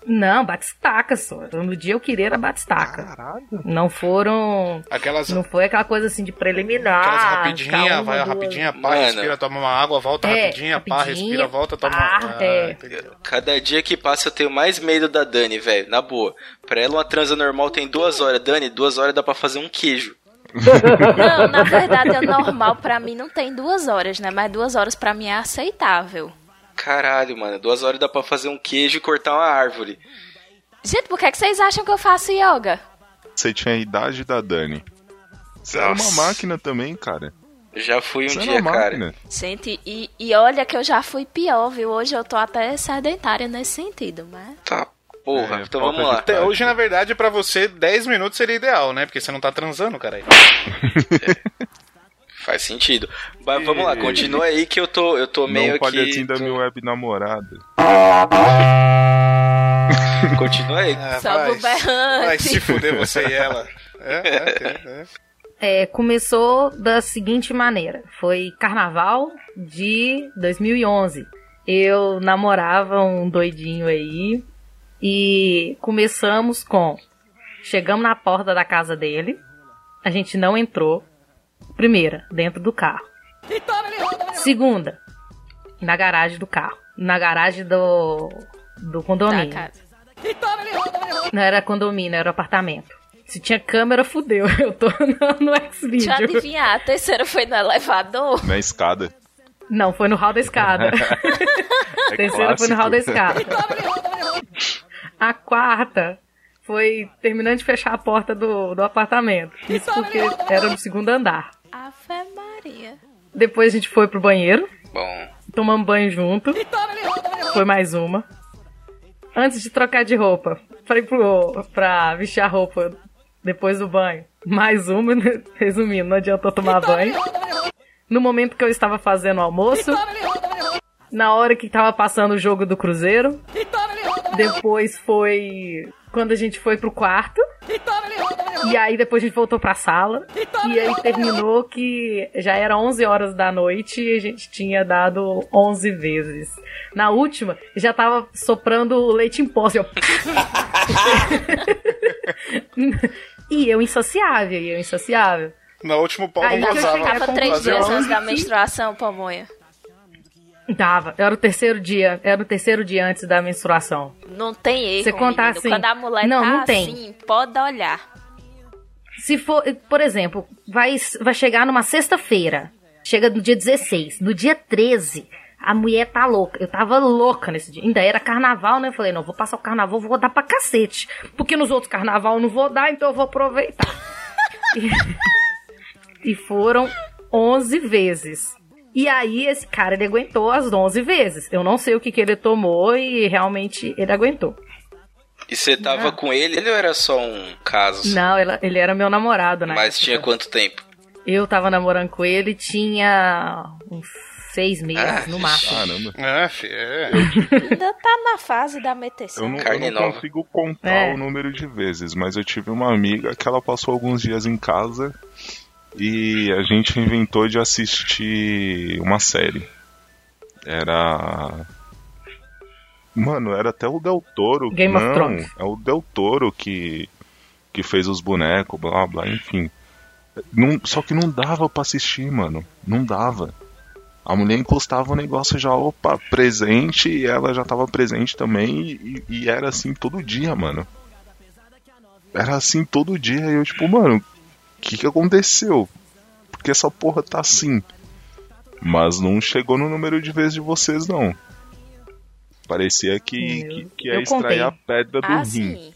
Não, batistaca só. No dia eu queria era batistaca. Caralho. Não foram. Aquelas, Não foi aquela coisa assim de preliminar. aquelas rapidinha, vai duas- rapidinha, pá, Mano. respira, toma uma água, volta É, rapidinha, pá, rapidinha, respira, volta, toma pá, uma... é. entendeu? Cada dia que passa eu tenho mais medo da Dani, velho. Na boa. Pra ela uma transa normal tem duas horas. Dani, duas horas dá pra fazer um queijo. Não, na verdade, o normal pra mim não tem duas horas, né? Mas duas horas pra mim é aceitável. Caralho, mano. Duas horas dá pra fazer um queijo e cortar uma árvore. Gente, por que, que vocês acham que eu faço yoga? Você tinha a idade da Dani. Você era uma Nossa. máquina também, cara. Já fui um Você dia, era uma cara. máquina. Gente, e, e olha que eu já fui pior, viu? Hoje eu tô até sedentária nesse sentido, mas... Tá, porra. É, então vamos lá. Até hoje, na verdade, pra você, 10 minutos seria ideal, né? Porque você não tá transando, cara. Faz sentido. Mas vamos lá, continua aí que eu tô, eu tô meio Não aqui. palhacinho da tô- minha web namorada. Continua aí. Ah, Só vai, pro berrante. vai se fuder você e ela. É, é, é, é. É, começou da seguinte maneira: foi carnaval de 2011. Eu namorava um doidinho aí e começamos com. Chegamos na porta da casa dele, a gente não entrou. Primeira, dentro do carro. Segunda, na garagem do carro. Na garagem do, do Da condomínio. casa. Não era condomínio, era apartamento. Se tinha câmera, fudeu. Eu tô no, no Deixa eu X-Video. adivinhar, a terceira foi no elevador. Na escada. Não, foi no hall da escada. É A terceira foi no hall da clássico. escada. A quarta foi terminando de fechar a porta do, do apartamento. Isso porque era no segundo andar. Ave Maria. Depois a gente foi pro banheiro, Bom, tomamos banho junto. Foi mais uma. Antes de trocar de roupa, falei pro, pra vestir a roupa depois do banho. Mais uma, né? resumindo, não adiantou tomar banho. No momento que eu estava fazendo o almoço. Na hora que tava passando o jogo do Cruzeiro. Depois foi quando a gente foi pro quarto. E aí depois a gente voltou pra sala. E aí terminou que já era 11 horas da noite e a gente tinha dado 11 vezes. Na última, já tava soprando leite em pó. Assim, ó. e eu insaciável, e eu insaciável. No último pau Aí não eu gozava. chegava Tava três Fazer dias antes da menstruação, pamonha. Dava. Era o terceiro dia. Era o terceiro dia antes da menstruação. Não tem erro, Você contar menino. assim, Quando a mulher não, tá não tem. assim, pode olhar. Se for, por exemplo, vai, vai chegar numa sexta-feira. Chega no dia 16. No dia 13, a mulher tá louca. Eu tava louca nesse dia. Ainda era carnaval, né? Eu falei, não, vou passar o carnaval, vou dar pra cacete. Porque nos outros carnaval eu não vou dar, então eu vou aproveitar. e, e foram 11 vezes. E aí, esse cara, ele aguentou as 11 vezes. Eu não sei o que, que ele tomou e realmente ele aguentou. e você tava com ele? Ele ou era só um caso? Não, ele, ele era meu namorado, né? Mas tinha quanto tempo? Eu tava namorando com ele, tinha uns seis meses, Ah, no máximo. Caramba. É, fi, é. Ainda tá na fase da meteção. Eu não, eu Carne não nova. consigo contar É. o número de vezes, mas eu tive uma amiga que ela passou alguns dias em casa e a gente inventou de assistir uma série. Era. Mano, era até o Del Toro. Game of não, Thrones. É o Del Toro que, que fez os bonecos, blá blá, enfim. Não, só que não dava pra assistir, mano. Não dava. A mulher encostava o negócio já, opa, presente, e ela já tava presente também, e, e era assim todo dia, mano. Era assim todo dia, e eu tipo, mano, que que aconteceu? Porque essa porra tá assim. Mas não chegou no número de vezes de vocês, não. Parecia que, que, que ia extrair a pedra do Ah, rim. sim.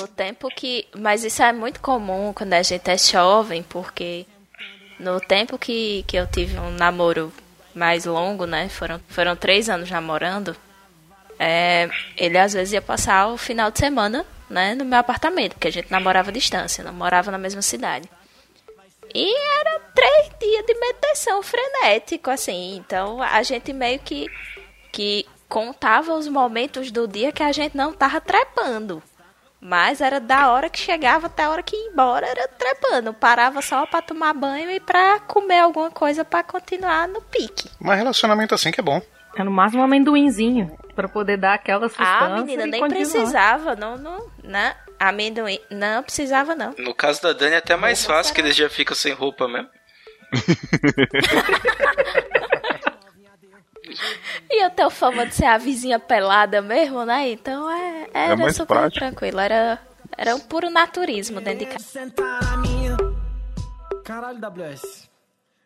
No tempo que. Mas isso é muito comum quando a gente é jovem, porque no tempo que, que eu tive um namoro mais longo, né? Foram, foram três anos namorando. É, ele às vezes ia passar o final de semana, né, no meu apartamento, porque a gente namorava à distância, não morava na mesma cidade. E era três dias de meditação frenético, assim. Então a gente meio que, que contava os momentos do dia que a gente não tava trepando. Mas era da hora que chegava até a hora que ia embora, era trepando. Parava só pra tomar banho e pra comer alguma coisa pra continuar no pique. Mas relacionamento assim que é bom. É no máximo um amendoinzinho. Pra poder dar aquela sustância. Ah, menina, e nem continuar. precisava. Não, não, né? Amendoim. Não precisava, não. No caso da Dani é até mais fácil, que eles já ficam sem roupa mesmo. E eu tenho fama de ser a vizinha pelada mesmo, né? Então é, era mais super prático. tranquilo. Era, era um puro naturismo dentro de casa. Sentar na minha. Caralho, WS.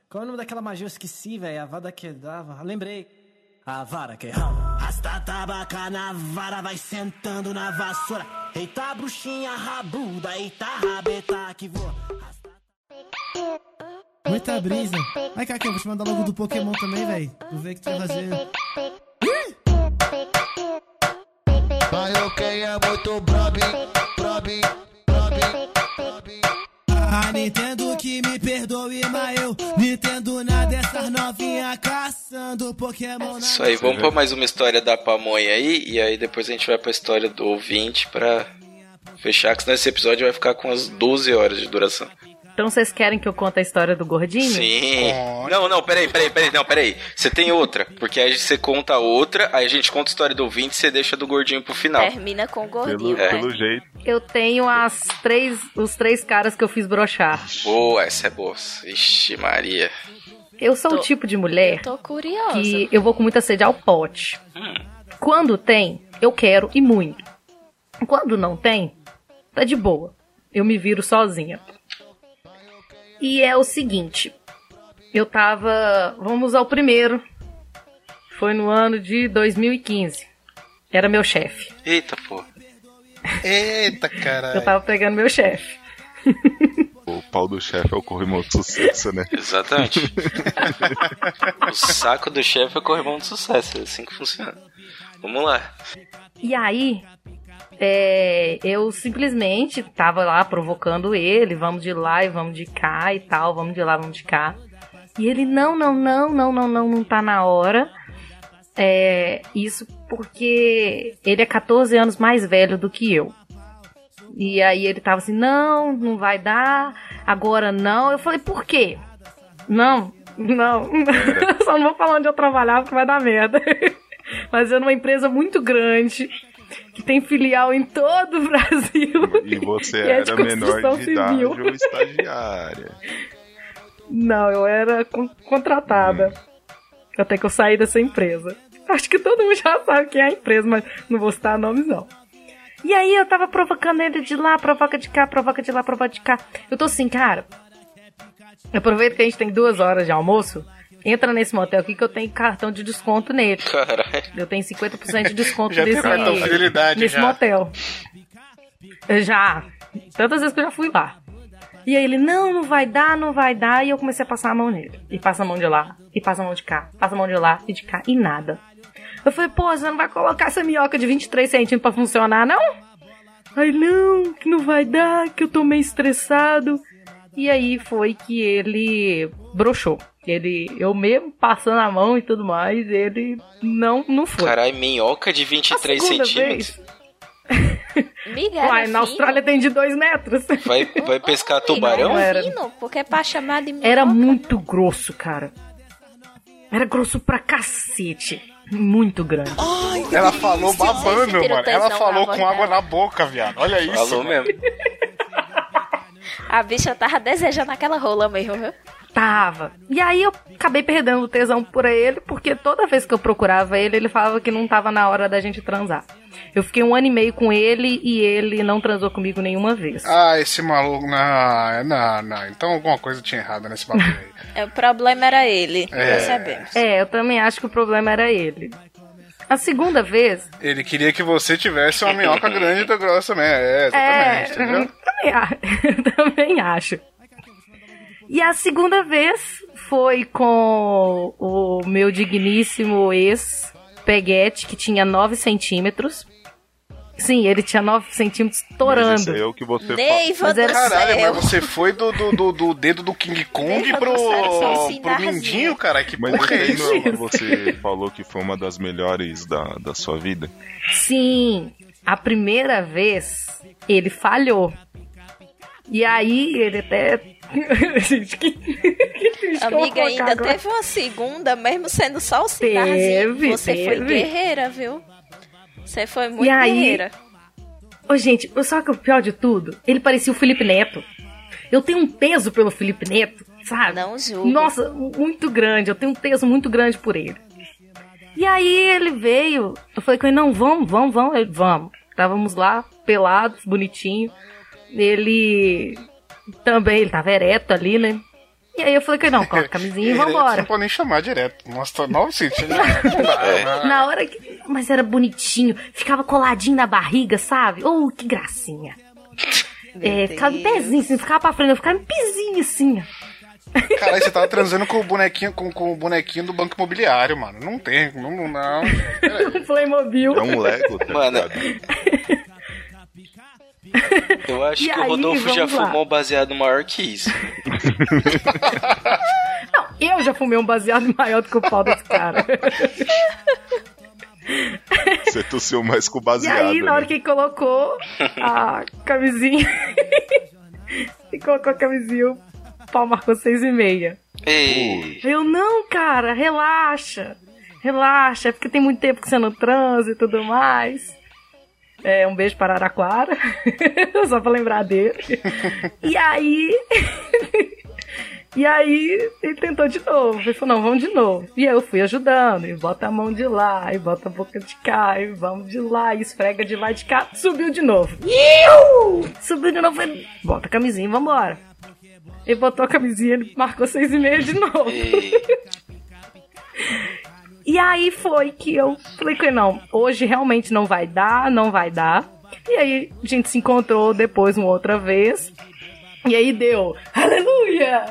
Qual é o nome daquela magia? Eu esqueci, velho. A vara que dava. Lembrei. A vara que rala. Rasta tabaca na vara, vai sentando na vassoura. Eita, bruxinha rabuda, eita, rabeta que voa. Muita brisa. Vai eu vou te mandar logo do Pokémon também, velho. Vou ver o que tu vai fazer. Mas quem é muito brobe, brobe, brobe. A Nintendo que me perdoe, mas eu não entendo nada dessas Pokémon na Isso aí, vamos pra mais uma história da pamonha aí, e aí depois a gente vai pra história do ouvinte pra fechar, que senão esse episódio vai ficar com umas 12 horas de duração. Então vocês querem que eu conte a história do gordinho? Sim. Não, não, peraí, peraí, peraí, não, peraí. Você tem outra, porque aí você conta outra, aí a gente conta a história do ouvinte e você deixa do gordinho pro final. Termina com o Pelo, gordinho, né? pelo jeito. Eu tenho as três, os três caras que eu fiz brochar. Boa, essa é boa. Ixi, Maria. Eu sou Tô- o tipo de mulher Tô curiosa. que eu vou com muita sede ao pote. Hum. Quando tem, eu quero e muito. Quando não tem, tá de boa. Eu me viro sozinha. E é o seguinte, eu tava, vamos ao primeiro. Foi no ano de 2015. Era meu chefe. Eita, pô. Eita, caralho. Eu tava pegando meu chefe. O pau do chefe é o corrimão de sucesso, né? Exatamente. o saco do chefe é o corrimão de sucesso, é assim que funciona. Vamos lá. E aí, é, eu simplesmente tava lá provocando ele, vamos de lá e vamos de cá e tal, vamos de lá, vamos de cá. E ele, não, não, não, não, não, não, não tá na hora. É, isso porque ele é 14 anos mais velho do que eu. E aí ele tava assim, não, não vai dar, agora não. Eu falei, por quê? Não, não, só não vou falar onde eu trabalhava porque vai dar merda. Mas é numa empresa muito grande, que tem filial em todo o Brasil. E você E é era menor de idade ou estagiária. Não, eu era con- contratada. Até que eu saí dessa empresa. Acho que todo mundo já sabe quem é a empresa, mas não vou citar nomes, não. E aí eu tava provocando ele de lá, provoca de cá, provoca de lá, provoca de cá. Eu tô assim, cara. Aproveita que a gente tem duas horas de almoço. Entra nesse motel aqui que eu tenho cartão de desconto nele. Caralho. Eu tenho 50% de desconto Já tem nesse, cartão fidelidade, nesse já. motel. Eu Já. Tantas vezes que eu já fui lá. E aí ele, não, não vai dar, não vai dar. E eu comecei a passar a mão nele. E passa a mão de lá, e passa a mão de cá, passa a mão de lá e de cá, e nada. Eu falei, pô, você não vai colocar essa minhoca de 23 centímetros pra funcionar, não? Aí, não, que não vai dar, que eu tô meio estressado. E aí foi que ele broxou. Ele, eu mesmo passando a mão e tudo mais, ele não, não foi. Caralho, minhoca de A 23 segunda centímetros. Miguel, Uai, na Austrália tem de dois metros. Vai, vai pescar tubarão? Não era. Fino, porque é pra chamar de minhoca. Era muito grosso, cara. Era grosso pra cacete. Muito grande. Ela falou babando, mano. Ela tesão falou com água dela. na boca, viado. Olha isso. Falou mano. mesmo. A bicha tava desejando aquela rola mesmo, viu? Tava. E aí eu acabei perdendo o tesão por ele, porque toda vez que eu procurava ele, ele falava que não tava na hora da gente transar. Eu fiquei um ano e meio com ele e ele não transou comigo nenhuma vez. Ah, esse maluco. Não, não, não. Então alguma coisa tinha errado nesse bagulho aí. É, O problema era ele, É. percebemos. É, eu também acho que o problema era ele. A segunda vez, Ele queria que você tivesse uma minhoca grande e grossa mesmo. É, É, exatamente, entendeu? também, eu também acho. E a segunda vez foi com o meu digníssimo ex, Peguete, que tinha 9 centímetros. Sim, ele tinha 9 centímetros Mas torando. é o que você fala. Neiva Mas do Caralho, céu. mas você foi do, do, do, do dedo do King Kong Neiva pro, céu, pro mindinho, cara. Que Mas porra é isso? você falou que foi uma das melhores da, da sua vida. Sim, a primeira vez ele falhou. E aí ele até. Gente, que, que triste Amiga, ainda agora. teve uma segunda, mesmo sendo só o sinarzinho. Teve, Você foi teve. guerreira, viu? Você foi muito E aí- guerreira. Ô, gente, só que o pior de tudo, ele parecia o Felipe Neto. Eu tenho um peso pelo Felipe Neto, sabe? Não julgo. Nossa, muito grande. Eu tenho um peso muito grande por ele. E aí ele veio. Eu falei com ele, não, vamos, vamos, vamos. Ele, vamos. Estávamos lá, pelados, bonitinho. Ele também, ele tava ereto ali, né? E aí eu falei ele, não, coloca a camisinha e Você vambora. não pode nem chamar direto. Nossa, tô 9 centímetros. Não dá, né? Na hora que. Mas era bonitinho, ficava coladinho na barriga, sabe? Oh, que gracinha. É, ficava em pezinho, assim, ficava pra frente, eu ficava em pezinho assim, ó. Caralho, você tava transando com o bonequinho, com, com o bonequinho do banco imobiliário, mano. Não tem, não, não. Um Playmobil. É um Lego, tá Mano? Eu acho E que o aí, Rodolfo já lá. fumou baseado maior que isso. Não, eu já fumei um baseado maior do que o pau desse cara. Você tossiu mais com o E baseado. aí, na hora né? que ele colocou a camisinha. e colocou a camisinha, o pau marcou seis e meia. Ei, Eu, não, cara, relaxa. Relaxa, é porque tem muito tempo que você não transa e tudo mais. É, um beijo para Araraquara. Só pra lembrar dele. E aí. e aí, ele tentou de novo. Ele falou, não, vamos de novo. E aí eu fui ajudando. E bota a mão de lá, e bota a boca de cá, e vamos de lá, e esfrega de lá e de cá. Subiu de novo. Subiu de novo. Ele, bota a camisinha e vambora. Ele botou a camisinha, ele marcou seis e meia de novo. E aí foi que eu falei ele, não, hoje realmente não vai dar, não vai dar. E aí a gente se encontrou depois uma outra vez. E aí deu, aleluia!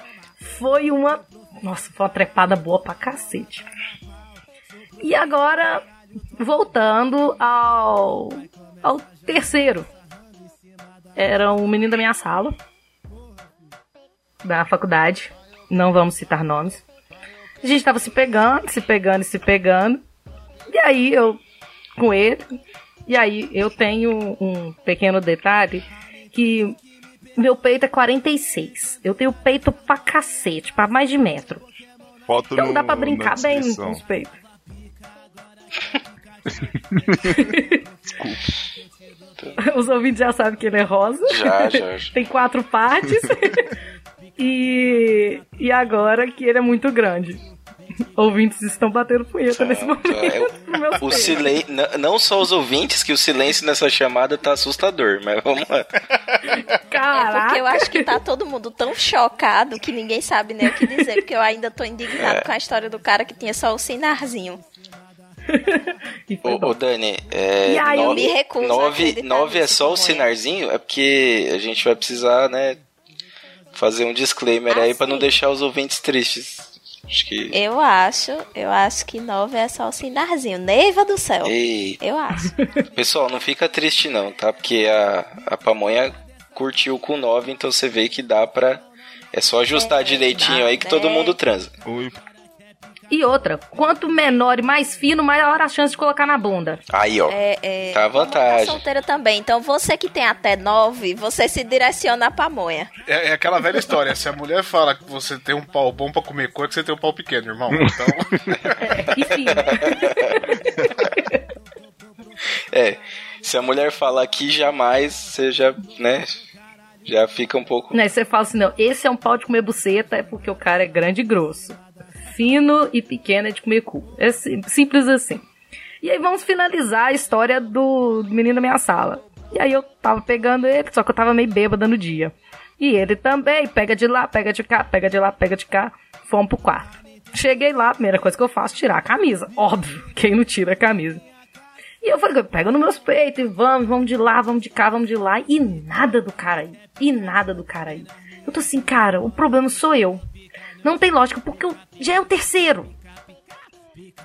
Foi uma, nossa, foi uma trepada boa pra cacete. E agora, voltando ao, ao terceiro. Era um menino da minha sala, da faculdade. Não vamos citar nomes. A gente tava se pegando, se pegando e se pegando. E aí eu com ele. E aí eu tenho um pequeno detalhe que meu peito é 46. Eu tenho peito pra cacete, pra mais de metro. Foto Então no, dá pra brincar bem com os peitos. Os ouvintes já sabem que ele é rosa. Já, já, já. Tem quatro partes. e, e agora que ele é muito grande. Ouvintes estão batendo punheta nesse momento. é, no meu O silêncio. Não só os ouvintes, que o silêncio nessa chamada tá assustador, mas vamos lá. Caraca. É porque eu acho que tá todo mundo tão chocado que ninguém sabe nem o que dizer. Porque eu ainda tô indignado com a história do cara que tinha só o sinarzinho. Ô, ô, Dani, é, E aí eu nove, me recuso nove, nove é só o sinarzinho? É porque a gente vai precisar, né, fazer um disclaimer Ah, aí pra não sim. deixar os ouvintes tristes. Acho que... Eu acho, eu acho que nove é só o sinarzinho. Neiva do céu. Ei, Eu acho. pessoal, não fica triste não, tá? Porque a, a pamonha curtiu com 9, então você vê que dá pra... É só ajustar É, direitinho dá, aí que todo né? mundo transa. Ui, E outra, quanto menor e mais fino, maior a chance de colocar na bunda. Aí, ó. É, é, Tá à pamonha vantagem. solteira também. Então você que tem até nove, você se direciona a pamonha. É, é aquela velha história. Se a mulher fala que você tem um pau bom pra comer coisa, que você tem um pau pequeno, irmão. Então, E fino. É, se a mulher falar aqui, jamais você já, né, já fica um pouco... né, você fala assim, não, esse é um pau de comer buceta, é porque o cara é grande e grosso. Fino e pequeno é de comer cu. É sim- simples assim. E aí vamos finalizar a história do, menino da minha sala. E aí eu tava pegando ele, só que eu tava meio bêbada no dia. E ele também, pega de lá, pega de cá, pega de lá, pega de cá. Fomos pro quarto. Cheguei lá, a primeira coisa que eu faço tirar a camisa. Óbvio, quem não tira a camisa. E eu falei, pega nos meus peitos e vamos, vamos de lá, vamos de cá, vamos de lá. E nada do cara aí. E nada do cara aí. Eu tô assim, cara, o problema sou eu. Não tem lógica, porque eu já é o terceiro.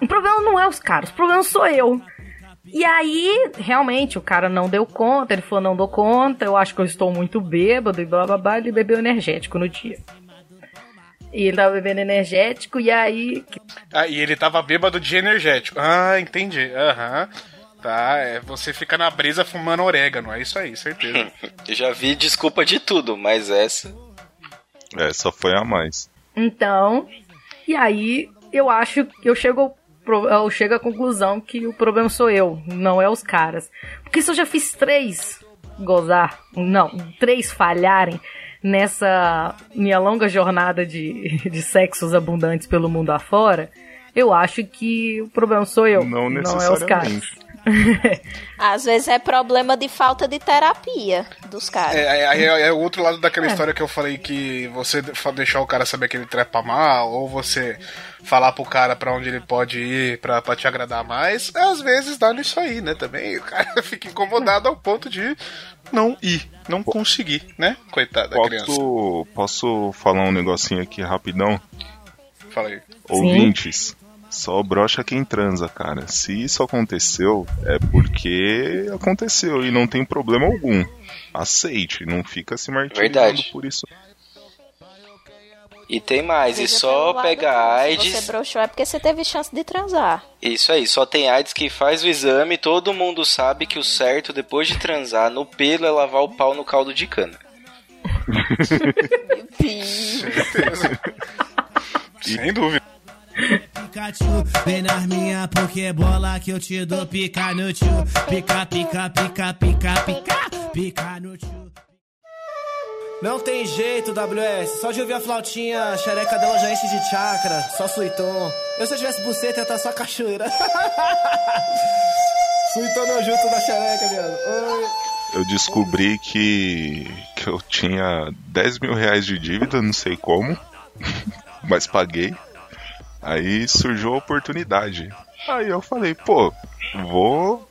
O problema não é os caras, o problema sou eu. E aí, realmente, o cara não deu conta, ele falou, não dou conta, eu acho que eu estou muito bêbado e blá blá blá, ele bebeu energético no dia. E ele tava bebendo energético, e aí. Ah, e ele tava bêbado de energético. Ah, entendi. Aham. Tá, é, você fica na brisa fumando orégano, é isso aí, certeza. Eu já vi desculpa de tudo, mas essa. É, só foi a mais. Então, e aí eu acho que eu chego, eu chego à conclusão que o problema sou eu, não é os caras. Porque se eu já fiz três gozar, não, três falharem nessa minha longa jornada de, de sexos abundantes pelo mundo afora, eu acho que o problema sou eu, Não não, é os caras. Às vezes é problema de falta de terapia dos caras. É, é, é o outro lado daquela história que eu falei que você deixar o cara saber que ele trepa mal, ou você falar pro cara pra onde ele pode ir pra, pra te agradar mais, às vezes dá nisso aí, né? Também o cara fica incomodado ao ponto de não ir, não conseguir, né? Coitada da criança. Posso, posso falar um negocinho aqui rapidão? Fala aí. Ouvintes, só brocha quem transa, cara. Se isso aconteceu, é porque aconteceu e não tem problema algum. Aceite, não fica se martirizando Verdade. por isso. E tem mais, e só pega bom, Se AIDS. você broxou é porque você teve chance de transar. Isso aí, só tem AIDS que faz o exame, todo mundo sabe que o certo depois de transar no pelo é lavar o pau no caldo de cana. Sem dúvida. Pikachu, vem nas minha pokebola que eu te dou pica no tio. Pica, pica, pica, pica, pica, pica no tio. Não tem jeito, WS. Só de ouvir a flautinha, a xereca dela já enche de chakra. Só suiton. Eu se eu tivesse buceta ia estar só cachoeira. Suitona junto da xereca, viado. Eu descobri que, que eu tinha 10 mil reais de dívida, não sei como, mas paguei. Aí surgiu a oportunidade. Aí eu falei, pô, vou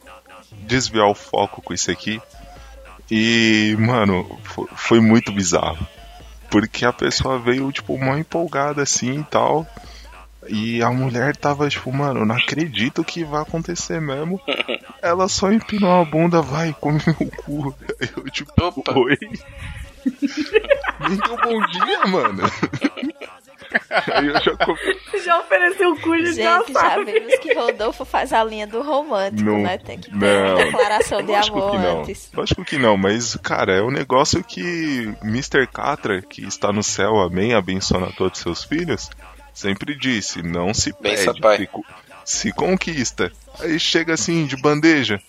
desviar o foco com isso aqui. E, mano, fo- foi muito bizarro. Porque a pessoa veio, tipo, mó empolgada assim e tal. E a mulher tava, tipo, mano, não acredito que vai acontecer mesmo. Ela só empinou a bunda, vai, come meu cu. Eu, tipo, Opa. oi. Nem deu bom dia, mano. Aí eu já. Já ofereceu o cu, já Gente, já sabe. vimos que Rodolfo faz a linha do romântico, Não, né? Tem que ter não. uma declaração de Lógico amor que não. antes. Lógico que não, mas, cara, é um negócio que Mr. Catra, que está no céu, amém, abençoa a todos seus filhos, sempre disse, não se pede, pai. se, se conquista. Aí chega assim, de bandeja,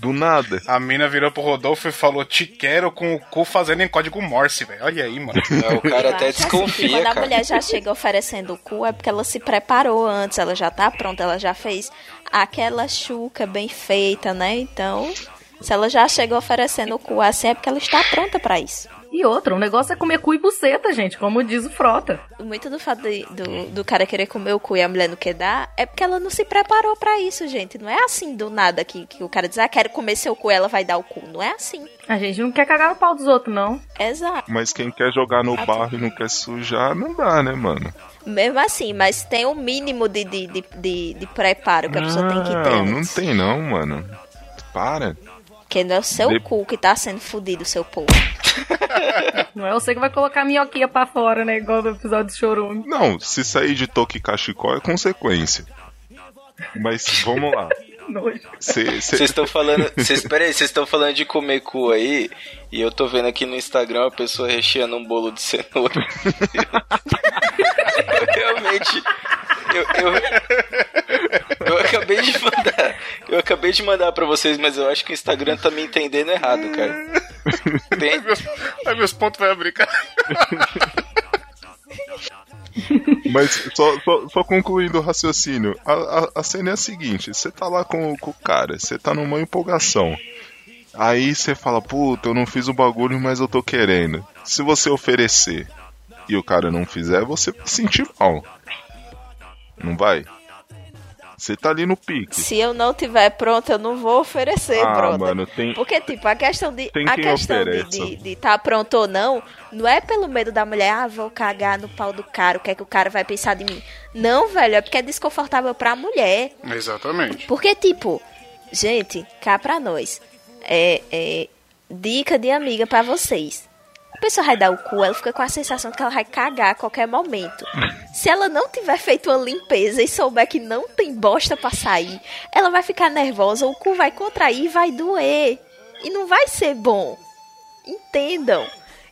do nada. A mina virou pro Rodolfo e falou: Te quero com o cu fazendo em código Morse, velho. Olha aí, mano. É, o cara Eu até assim, desconfia, quando a cara. mulher já chega oferecendo o cu, é porque ela se preparou antes, ela já tá pronta, ela já fez aquela chuca bem feita, né? Então, se ela já chega oferecendo o cu assim, é porque ela está pronta pra isso. E outra, o negócio é comer cu e buceta, gente, como diz o Frota. Muito do fato de- do, do cara querer comer o cu e a mulher não quer dar, é porque ela não se preparou pra isso, gente. Não é assim do nada que, que o cara diz, ah, quero comer seu cu, ela vai dar o cu. Não é assim. A gente não quer cagar no pau dos outros, não. Exato. Mas quem quer jogar no barro e não quer sujar, não dá, né, mano? Mesmo assim, mas tem um mínimo de, de, de, de, de preparo que a pessoa tem que ter. Não, não tem não, mano. Para. Porque não é o seu De- cu que tá sendo fudido, seu povo. Não é você que vai colocar a minhoquinha pra fora, né? Igual no episódio do Chorume. Não, se sair de toque e cachecol é consequência. Mas vamos lá. Vocês estão falando. Vocês, peraí, vocês estão falando de comer cu aí, e eu tô vendo aqui no Instagram a pessoa recheando um bolo de cenoura. eu realmente. Eu, eu, eu acabei de mandar. Eu acabei de mandar pra vocês, mas eu acho que o Instagram tá me entendendo errado, cara. Tem- Meus, aí meus pontos vai abrir, cara. Mas só, só, só concluindo o raciocínio, a, a, a cena é a seguinte: você tá lá com, com o cara, você tá numa empolgação. Aí você fala, puta, eu não fiz o bagulho, mas eu tô querendo. Se você oferecer e o cara não fizer, você vai se sentir mal. Não vai? Você tá ali no pique. Se eu não tiver pronto, eu não vou oferecer, Ah, brother. mano, tem- Porque, tipo, a questão de. Tem a quem questão de ofereça. estar de, tá pronto ou não, não é pelo medo da mulher, ah, vou cagar no pau do cara, o que é que o cara vai pensar de mim. Não, velho, é porque é desconfortável pra mulher. Exatamente. Porque, tipo, gente, cá pra nós. É, é dica de amiga pra vocês. A pessoa vai dar o cu, ela fica com a sensação que ela vai cagar a qualquer momento. Se ela não tiver feito uma limpeza e souber que não tem bosta pra sair, ela vai ficar nervosa, o cu vai contrair e vai doer. E não vai ser bom. Entendam.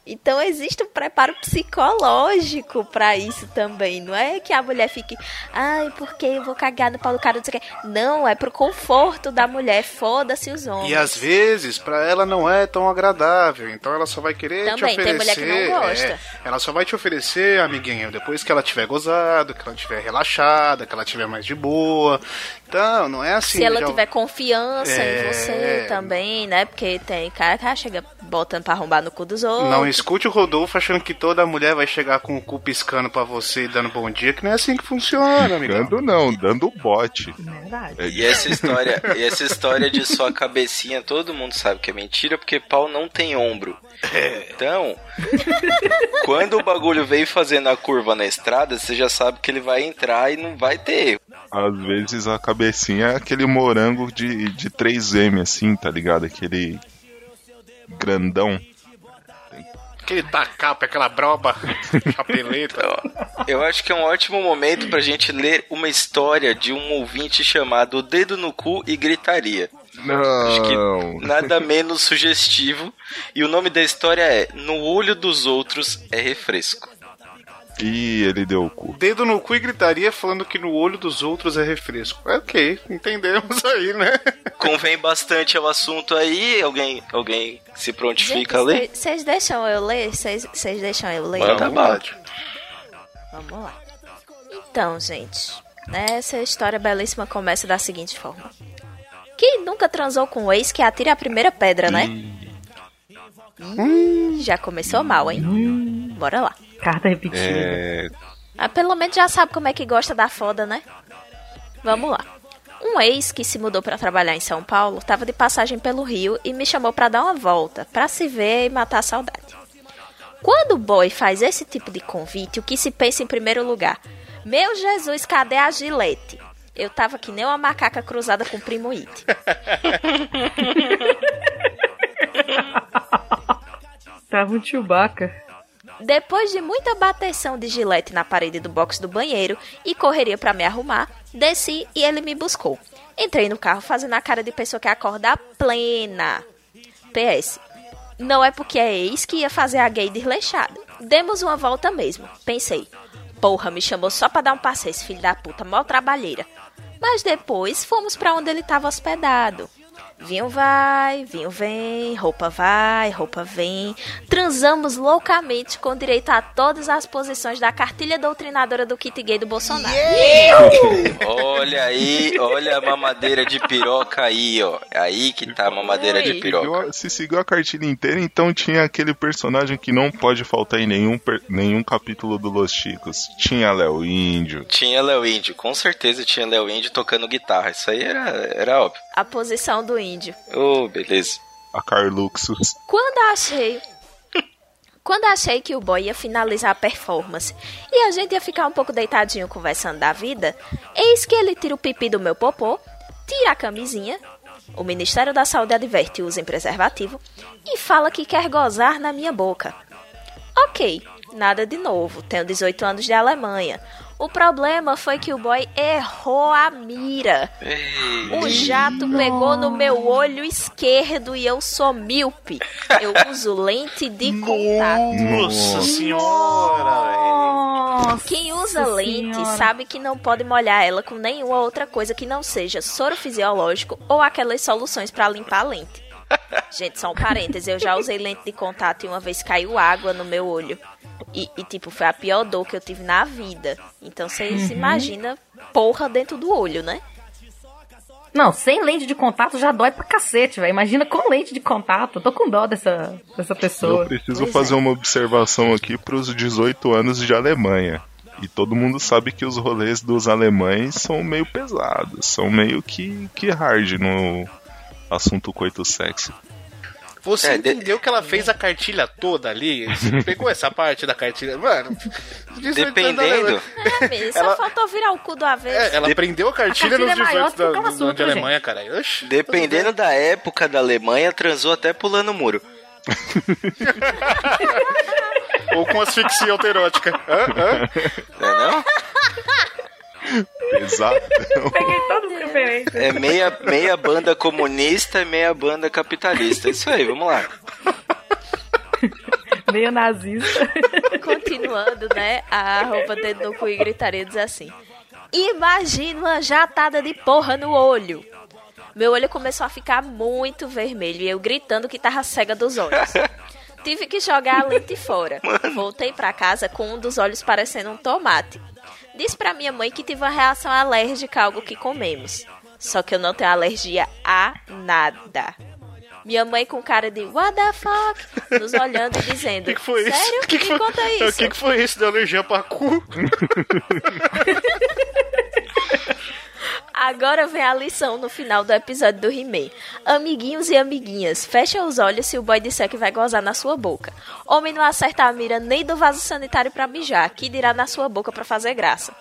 Então existe um preparo psicológico pra isso também. Não é que a mulher fique, ai, porque eu vou cagar no pau do cara, não sei o quê. Não, é pro conforto da mulher. Foda-se os homens. E às vezes, pra ela não é tão agradável. Então ela só vai querer Também, te tem oferecer. mulher que não gosta. é, ela só vai te oferecer, amiguinho, depois que ela tiver gozado, que ela tiver relaxada, que ela tiver mais de boa. Então, não é assim. Se ela já- tiver confiança É. em você também, né? Porque tem cara que chega botando pra arrombar no cu dos outros. Não escute o Rodolfo achando que toda mulher vai chegar com o cu piscando pra você e dando bom dia, que não é assim que funciona, amigão. Dando não, dando bote. Verdade. É, E essa história, e essa história de sua cabecinha, todo mundo sabe que é mentira, porque pau não tem ombro. Então, quando o bagulho veio fazendo a curva na estrada, você já sabe que ele vai entrar e não vai ter erro. Às vezes a cabecinha é aquele morango de, de 3M, assim, tá ligado? Aquele grandão. Aquele tacapo, aquela broba, chapeleta. Eu acho que é um ótimo momento pra gente ler uma história de um ouvinte chamado Dedo no Cu e Gritaria. Acho que Não. nada menos sugestivo. E o nome da história é No Olho dos Outros é Refresco. Ih, ele deu o cu. Dedo no cu e gritaria falando que no olho dos outros é refresco. É ok, entendemos aí, né? Convém bastante ao assunto aí. Alguém, alguém se prontifica a ler? Vocês deixam eu ler? Vocês deixam eu ler? Então, bala. Vamos lá. Então, gente, essa história belíssima começa da seguinte forma. Quem nunca transou com um ex que atire a primeira pedra, né? Ih, já começou mal, hein? Bora lá. Carta repetida. É. Ah, pelo menos já sabe como é que gosta da foda, né? Vamos lá. Um ex que se mudou pra trabalhar em São Paulo estava de passagem pelo Rio e me chamou pra dar uma volta, pra se ver e matar a saudade. Quando o boy faz esse tipo de convite, o que se pensa em primeiro lugar? Meu Jesus, cadê a gilete? Eu tava que nem uma macaca cruzada com o primo It. Tava um Chewbacca. Depois de muita bateção de gilete na parede do box do banheiro e correria pra me arrumar, desci e ele me buscou. Entrei no carro fazendo a cara de pessoa que acorda plena. PS. Não é porque é ex que ia fazer a gay desleixada. Demos uma volta mesmo. Pensei. Porra, me chamou só pra dar um passeio, esse filho da puta, mó trabalheira. Mas depois fomos pra onde ele tava hospedado. Vinho vai, vinho vem, roupa vai, roupa vem. Transamos loucamente com direito a todas as posições da cartilha doutrinadora do kit gay do Bolsonaro. Olha aí, olha a mamadeira de piroca aí, ó. Aí que tá a mamadeira de piroca. Se seguiu a cartilha inteira, então tinha aquele personagem que não pode faltar em nenhum, nenhum capítulo do Los Chicos. Tinha Léo Índio. Tinha Léo Índio, com certeza tinha Léo Índio tocando guitarra. Isso aí era, era óbvio. A posição do índio. Ô, beleza. A Carluxus. Quando achei. Quando achei que o boy ia finalizar a performance e a gente ia ficar um pouco deitadinho conversando da vida, eis que ele tira o pipi do meu popô, tira a camisinha, o Ministério da Saúde adverte usem preservativo e fala que quer gozar na minha boca. Ok, nada de novo, tenho 18 anos de Alemanha. O problema foi que o boy errou a mira. O jato pegou no meu olho esquerdo e eu sou míope. Eu uso lente de contato. Nossa senhora, velho. Quem usa Nossa lente Senhora. sabe que não pode molhar ela com nenhuma outra coisa que não seja soro fisiológico ou aquelas soluções pra limpar a lente. Gente, só um parêntese, eu já usei lente de contato e uma vez caiu água no meu olho. E, e, tipo, foi a pior dor que eu tive na vida. Então vocês imaginam porra dentro do olho, né? Não, sem lente de contato já dói pra cacete, velho. Imagina com lente de contato. Eu tô com dó dessa, dessa Eu pessoa. preciso Pois fazer é. uma observação aqui pros 18 anos de Alemanha. E todo mundo sabe que os rolês dos alemães são meio pesados, são meio que, que hard no assunto coito sexo. Você É, de- entendeu que ela fez a cartilha toda ali? Você pegou essa parte da cartilha? Mano, Dependendo. É, só Ela- faltou virar o cu do avesso. É, ela prendeu a cartilha, A cartilha nos é da, do- de Alemanha, caralho. Oxi, Dependendo da época da Alemanha, transou até pulando o muro. Ou com asfixia autoerótica. Hã? Hã? Não é não? Exato. Peguei todas as referências. É meia, meia banda comunista e meia banda capitalista. Isso aí, vamos lá. Meio nazista. Continuando, né? A roupa dedo no cu e gritaria diz assim: Imagina uma jatada de porra no olho. Meu olho começou a ficar muito vermelho e eu gritando que tava cega dos olhos. Tive que jogar a lente fora. Voltei pra casa com um dos olhos parecendo um tomate. Disse pra minha mãe que tive uma reação alérgica a algo que comemos. Só que eu não tenho alergia a nada. Minha mãe com cara de what the fuck, nos olhando e dizendo: O que, que foi isso? Sério? O que, que Me foi? conta O isso. que, que foi isso? Deu alergia pra cu? Agora vem a lição no final do episódio do He-Man. Amiguinhos e amiguinhas, fecha os olhos se o boy disser que vai gozar na sua boca. Homem não acerta a mira nem do vaso sanitário pra mijar, que dirá na sua boca pra fazer graça.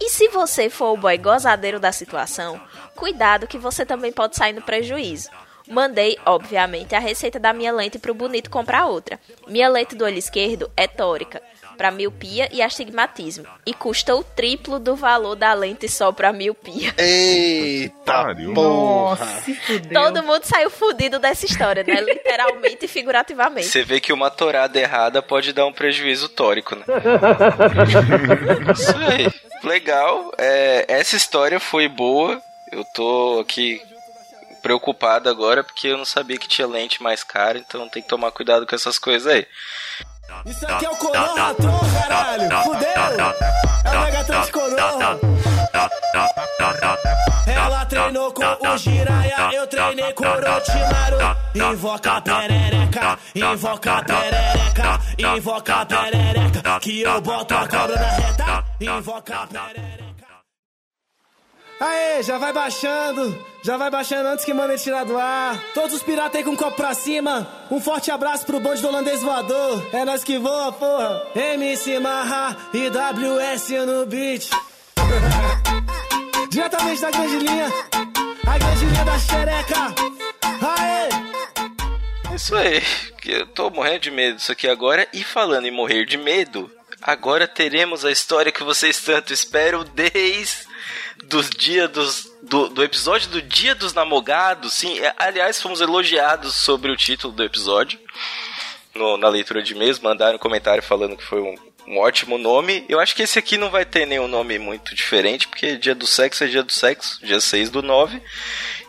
E se você for o boy gozadeiro da situação, cuidado que você também pode sair no prejuízo. Mandei, obviamente, a receita da minha lente pro bonito comprar outra. Minha lente do olho esquerdo é tórica, pra miopia e astigmatismo, e custa o triplo do valor da lente só pra miopia. Eita porra. Nossa. Todo mundo saiu fudido dessa história, né? Literalmente e figurativamente. Você vê que uma torada errada pode dar um prejuízo tórico, né? Isso aí. Legal. É, essa história foi boa. Eu tô aqui preocupado agora porque eu não sabia que tinha lente mais cara, então tem que tomar cuidado com essas coisas aí. Isso aqui é o Coroa Tron, caralho. Fudeu. É o Megatron de Coroa. Ela treinou com o Jiraya, eu treinei com o Orochimaru. Invoca perereca, invoca perereca, invoca perereca. Que eu boto a cobra na reta, invoca perereca. Aê, já vai baixando, já vai baixando antes que mandem tirar do ar. Todos os piratas aí com copo pra cima. Um forte abraço pro bonde do holandês voador. É nós que voa, porra. MC Marra e WS no beat. Diretamente da grande linha, a grande linha da xereca. Aê! Isso aí. que Eu tô morrendo de medo disso aqui agora. E falando em morrer de medo, agora teremos a história que vocês tanto esperam desde dos dias dos do, do episódio do Dia dos Namogados. Sim, é, aliás, fomos elogiados sobre o título do episódio. no- na leitura de e-mails, mandaram um comentário falando que foi um, um ótimo nome. Eu acho que esse aqui não vai ter nenhum nome muito diferente, porque dia do sexo é dia do sexo, dia 6 do 9.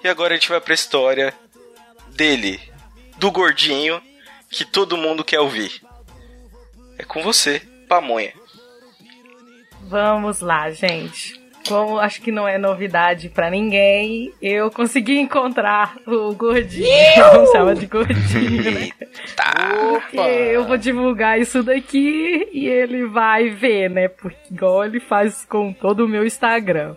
E agora a gente vai pra história dele, do gordinho, que todo mundo quer ouvir. É com você, Pamonha. Vamos lá, gente. Como acho que não é novidade pra ninguém, eu consegui encontrar o gordinho. Vamos chamar de gordinho, né? Porque eu vou divulgar isso daqui e ele vai ver, né? Porque igual ele faz com todo o meu Instagram.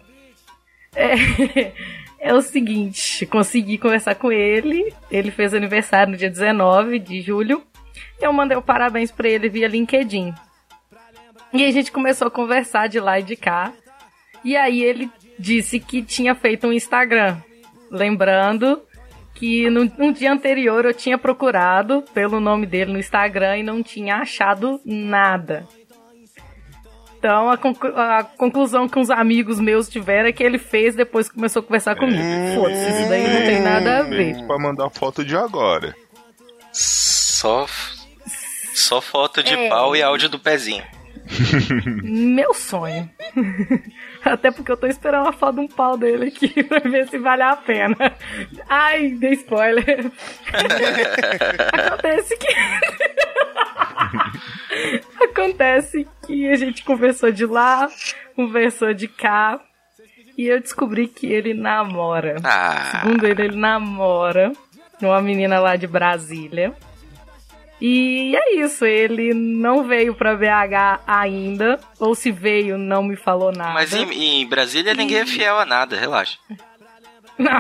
É, é o seguinte, consegui conversar com ele. Ele fez aniversário no dia 19 de julho. Eu mandei o parabéns pra ele via LinkedIn. E a gente começou a conversar de lá e de cá. E aí ele disse que tinha feito um Instagram. Lembrando que no, no dia anterior eu tinha procurado pelo nome dele no Instagram e não tinha achado nada. Então a, conclu- a conclusão que uns amigos meus tiveram é que ele fez depois que começou a conversar comigo. Foda-se, isso daí não tem nada a ver. Fez pra mandar foto de agora. Só. Só foto de É. pau e áudio do pezinho. Meu sonho. Até porque eu tô esperando a foto de um pau dele aqui pra ver se vale a pena. Ai, dei spoiler. Acontece que. Acontece que a gente conversou de lá, conversou de cá. E eu descobri que ele namora. Ah. Segundo ele, ele namora uma menina lá de Brasília. E é isso, ele não veio pra BH ainda, ou se veio, não me falou nada. Mas em, em Brasília ninguém é fiel a nada, relaxa. Não,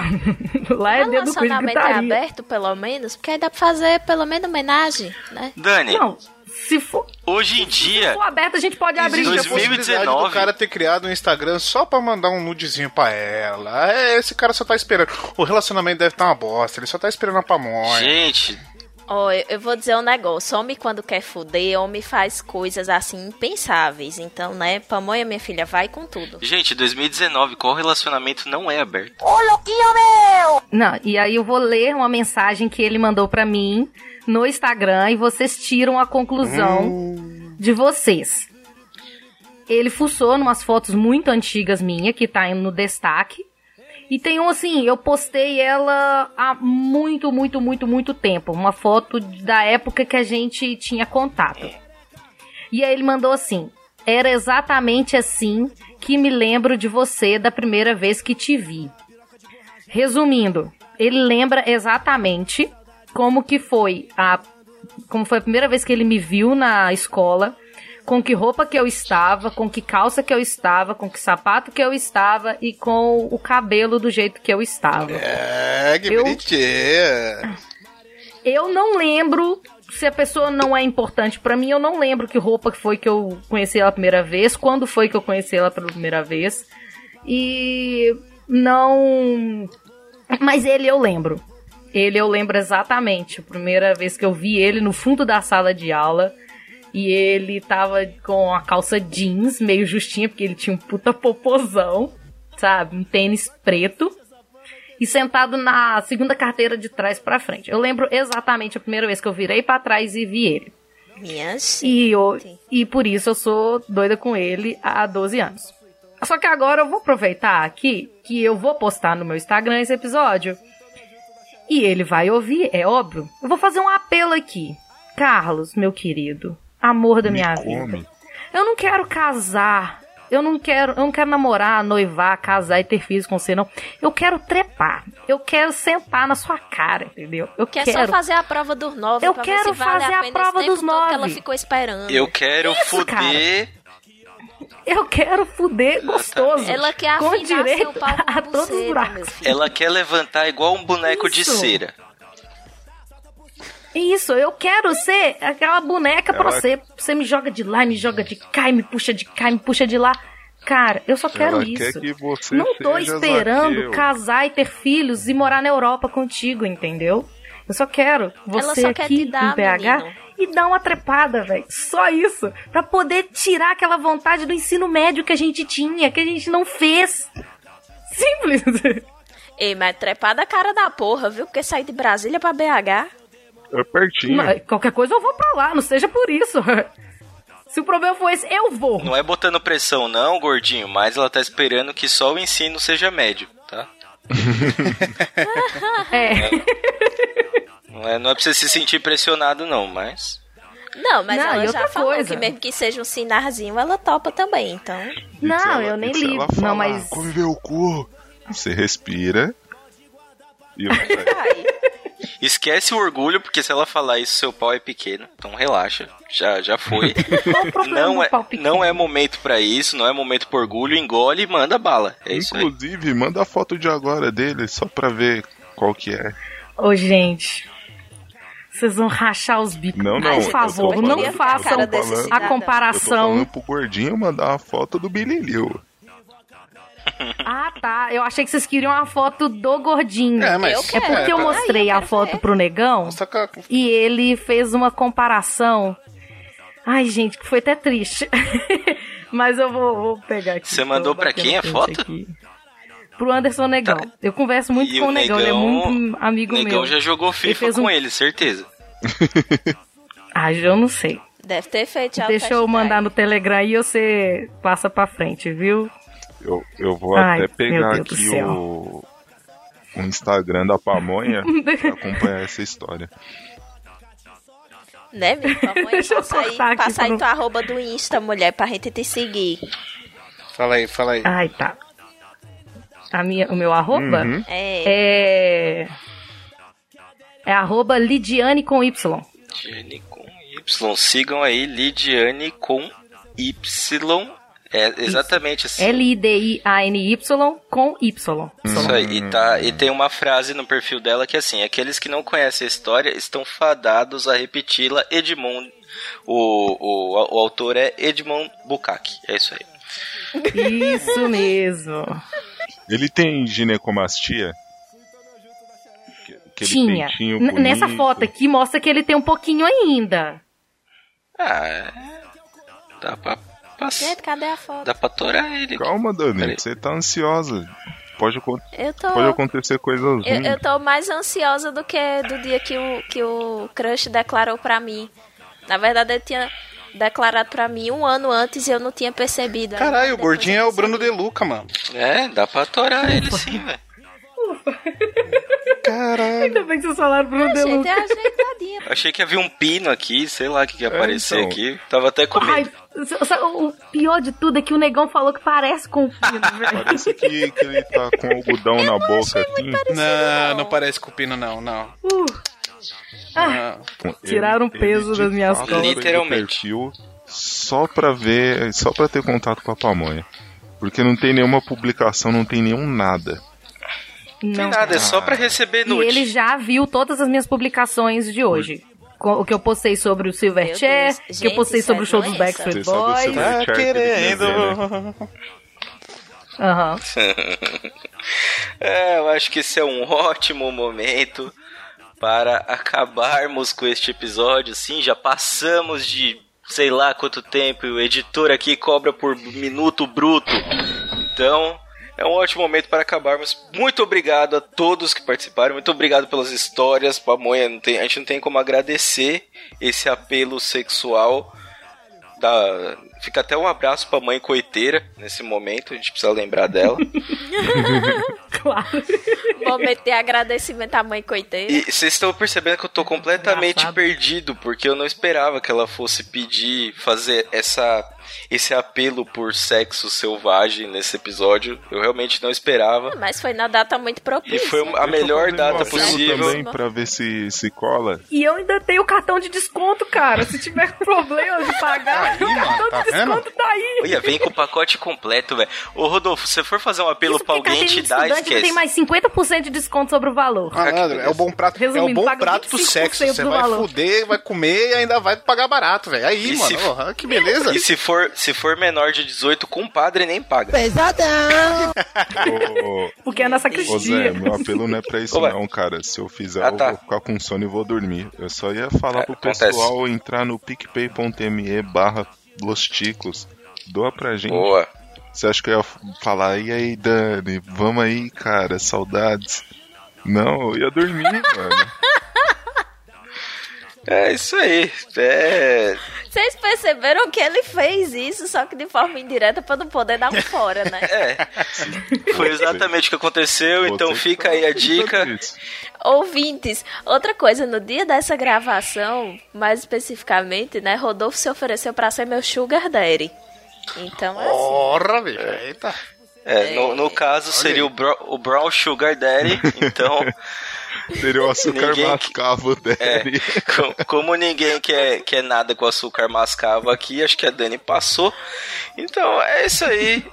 lá é dedo com Relacionamento é gritaria. aberto, pelo menos, porque aí dá pra fazer pelo menos homenagem, né? Dani, Não, se for, hoje em se dia, for aberto, a gente pode abrir. Existe a 2019. possibilidade do cara ter criado um Instagram só pra mandar um nudezinho pra ela. É, esse cara só tá esperando. O relacionamento deve estar uma bosta, ele só tá esperando a pamonha. gente, Ó, eu, eu vou dizer um negócio. Homem, quando quer fuder, homem faz coisas assim impensáveis. Então, né, pamonha, minha filha, vai com tudo. gente, 2019, qual relacionamento não é aberto? Não, e aí eu vou ler uma mensagem que ele mandou pra mim no Instagram e vocês tiram a conclusão de vocês. Ele fuçou numas fotos muito antigas minha, que tá indo no destaque. E tem um assim, eu postei ela há muito, muito, muito, muito tempo. Uma foto da época que a gente tinha contato. E aí ele mandou assim: Era exatamente assim que me lembro de você da primeira vez que te vi. Resumindo, ele lembra exatamente como que foi a como foi a primeira vez que ele me viu na escola, com que roupa que eu estava, com que calça que eu estava, com que sapato que eu estava e com o cabelo do jeito que eu estava. É, que Eu- bonitinha. Eu não lembro se a pessoa não é importante pra mim, eu não lembro que roupa foi que eu conheci ela a primeira vez, quando foi que eu conheci ela pela primeira vez. E não mas ele eu lembro. Ele eu lembro exatamente. A primeira vez que eu vi ele no fundo da sala de aula. E ele tava com a calça jeans, meio justinha, porque ele tinha um puta popozão, sabe? Um tênis preto. E sentado na segunda carteira de trás pra frente. Eu lembro exatamente a primeira vez que eu virei pra trás e vi ele. Minha E, eu, e por isso eu sou doida com ele há 12 anos. Só que agora eu vou aproveitar aqui que eu vou postar no meu Instagram esse episódio. E ele vai ouvir, é óbvio. Eu vou fazer um apelo aqui. Carlos, meu querido, amor da Me minha come. vida. Eu não quero casar. Eu não quero, eu não quero namorar, noivar, casar e ter filhos com você, não. Eu quero trepar. Eu quero sentar na sua cara, entendeu? Eu Quer quero. só fazer a prova dos nove Eu pra quero ver se vale fazer a, a prova esse tempo dos todo que ela nove. ficou esperando. Eu quero Isso, fuder. Eu quero fuder gostoso. Ela quer com afinar direito seu pau a com todos os filho. Ela quer levantar igual um boneco de Isso. cera. Isso, eu quero ser aquela boneca pra Ela- você. Você me joga de lá, me joga de cá, e me puxa de cá, e me puxa de lá. Cara, eu só quero Ela isso. quer que você Não tô esperando Zaqueu. casar e ter filhos e morar na Europa contigo, entendeu? Eu só quero você só quer aqui te dar, em BH menino. e dar uma trepada, velho. Só isso. Pra poder tirar aquela vontade do ensino médio que a gente tinha, que a gente não fez. Simples. Ei, mas trepada a cara da porra, viu? Porque sair de Brasília pra BH. É pertinho. Mas qualquer coisa eu vou pra lá, não seja por isso. Se o problema for esse, eu vou. Não é botando pressão, não, gordinho, mas ela tá esperando que só o ensino seja médio, tá? É. Não é, não é pra você se sentir pressionado, não, mas. Não, mas Não, ela já falou coisa. que mesmo que seja um sinarzinho, ela topa também, então. Não, ela- eu nem ligo. ela falar, Não, mas. Come meu cu. Você respira. E vai. Ai, Esquece o orgulho, porque se ela falar isso, seu pau é pequeno. Então relaxa. Já, já foi. Qual o problema não, é, não é momento pra isso, não é momento pro orgulho. Engole e manda bala. É isso aí. Inclusive, manda a foto de agora dele, só pra ver qual que é. Ô, gente. Vocês vão rachar os bicos. Não, não. Por favor, falando- não façam falando- a cidadão. Eu tô comparação. falando pro gordinho mandar a foto do Billy Liu. Ah, tá. Eu achei que vocês queriam a foto do gordinho. É, mas. Eu É quero. porque eu mostrei eu a foto ver. pro negão com e ele fez uma comparação. Ai, gente, que foi até triste. Mas eu vou, vou pegar aqui. Você mandou pra quem a foto? aqui. Pro Anderson Negão. Tá. Eu converso muito E com o o Negão, ele é muito amigo Negão meu. já jogou FIFA com um- ele, certeza. Ah, eu não sei. deve ter feito Deixa eu mandar no Telegram e você passa pra frente, viu? Eu, eu vou Ai, até pegar aqui o, o Instagram da Pamonha pra acompanhar essa história. Né, meu? Pamonha, Deixa eu passa aí, passa aí tua arroba do Insta, mulher, pra gente te seguir. Fala aí, fala aí. Ai, tá. A minha, o meu arroba Uhum. É. é. É arroba Lidiane com Y. Jenny com Y. Sigam aí Lidiane com Y. É exatamente assim. L-I-D-I-A-N-Y com Y. Isso aí, e, tá, e tem uma frase no perfil dela que é assim: aqueles que não conhecem a história estão fadados a repeti-la. Edmond, o, o, o autor é Edmond Bukaki. É isso aí. Isso mesmo. Ele tem ginecomastia? Que- Aquele Tinha. Nessa foto aqui mostra que ele tem um pouquinho ainda. Ah, é. Dá pra, pass- Gente, cadê a foto? dá pra torar ele. Calma, Dani, você tá ansiosa. Pode, tô. pode acontecer coisas Eu, ruins. eu tô mais ansiosa do que do dia que o, que o crush declarou pra mim. Na verdade, ele tinha declarado pra mim um ano antes e eu não tinha percebido. Caralho, o gordinho é o Bruno. De Luca, mano. É, dá pra torar ele sim, velho. Caralho. Ainda bem que vocês falaram Bruno Ah, De gente, Luca. é ajeitadinha. Achei que havia um pino aqui, sei lá o que, que ia aparecer então. aqui. Tava até com Ai, medo. sa- o pior de tudo é que o negão falou que parece com o Pino, velho. Parece que, que ele tá com algodão na boca, assim. Não, não parece cupino, não, não. Uh, Não. Ele- Tiraram o ele peso de das minhas costas. o Literalmente. Só pra ver, só pra ter contato com a pamonha. Porque não tem nenhuma publicação, não tem nenhum nada. Não tem não. nada, é só pra receber E nude. ele já viu todas as minhas publicações de hoje. O que eu postei sobre o Meu Silverchair, Deus. que eu postei sobre é o show dos doença. Backstreet o Boys. Ele querendo. né? Aham. É, eu acho que esse é um ótimo momento para acabarmos com este episódio. Sim, já passamos de sei lá quanto tempo e o editor aqui cobra por minuto bruto. Então, é um ótimo momento para acabarmos. Muito obrigado a todos que participaram. Muito obrigado pelas histórias. Pamonha, não tem, a gente não tem como agradecer esse apelo sexual. Dá, fica até um abraço pra mãe coiteira nesse momento. A gente precisa lembrar dela. Claro. Momento de agradecimento à mãe coiteira. E vocês estão percebendo que eu tô completamente Engraçado. perdido, porque eu não esperava que ela fosse pedir, fazer essa, esse apelo por sexo selvagem nesse episódio. Eu realmente não esperava. Mas foi na data muito E propícia. foi a melhor eu data possível. também pra ver se, se cola. E eu ainda tenho cartão de desconto, cara. Se tiver problema de pagar, o cartão tá de desconto tá aí. Olha, vem com o pacote completo, velho. Ô Rodolfo, se você for fazer um apelo Isso pra porque alguém te estudante esquece. tem mais 50% de desconto sobre o valor. Malandro, é o bom prato, é o bom prato do 25% sexo. Você do vai valor. fuder, vai comer e ainda vai pagar barato, velho. Aí, E mano, se- que beleza. E se for, se for menor de 18, compadre nem paga. Ô, Porque é a nossa ô Zé, meu apelo não é pra isso Ô, não, cara. Se eu fizer, Ah, eu tá. vou ficar com sono e vou dormir. Eu só ia falar É, pro acontece. pessoal entrar no picpay.me barra losticos. Doa pra gente. Boa. Você acha que eu ia falar, e aí, Dani, vamos aí, cara, saudades. Não, eu ia dormir, mano. É isso aí. É. Vocês perceberam que ele fez isso, só que de forma indireta pra não poder dar um fora, né? É. Foi exatamente o que aconteceu, então Você fica aí a dica. Ouvintes, outra coisa, no dia dessa gravação, mais especificamente, né, Rodolfo se ofereceu pra ser meu sugar daddy. Então, assim, Porra, bicho. Eita. É, no, no caso seria o, Bro- o Brown Sugar Daddy, então, Seria o açúcar Ninguém que- mascavo é, dele. co- como ninguém quer, quer nada com açúcar mascavo aqui, acho que a Dani passou. Então, é isso aí.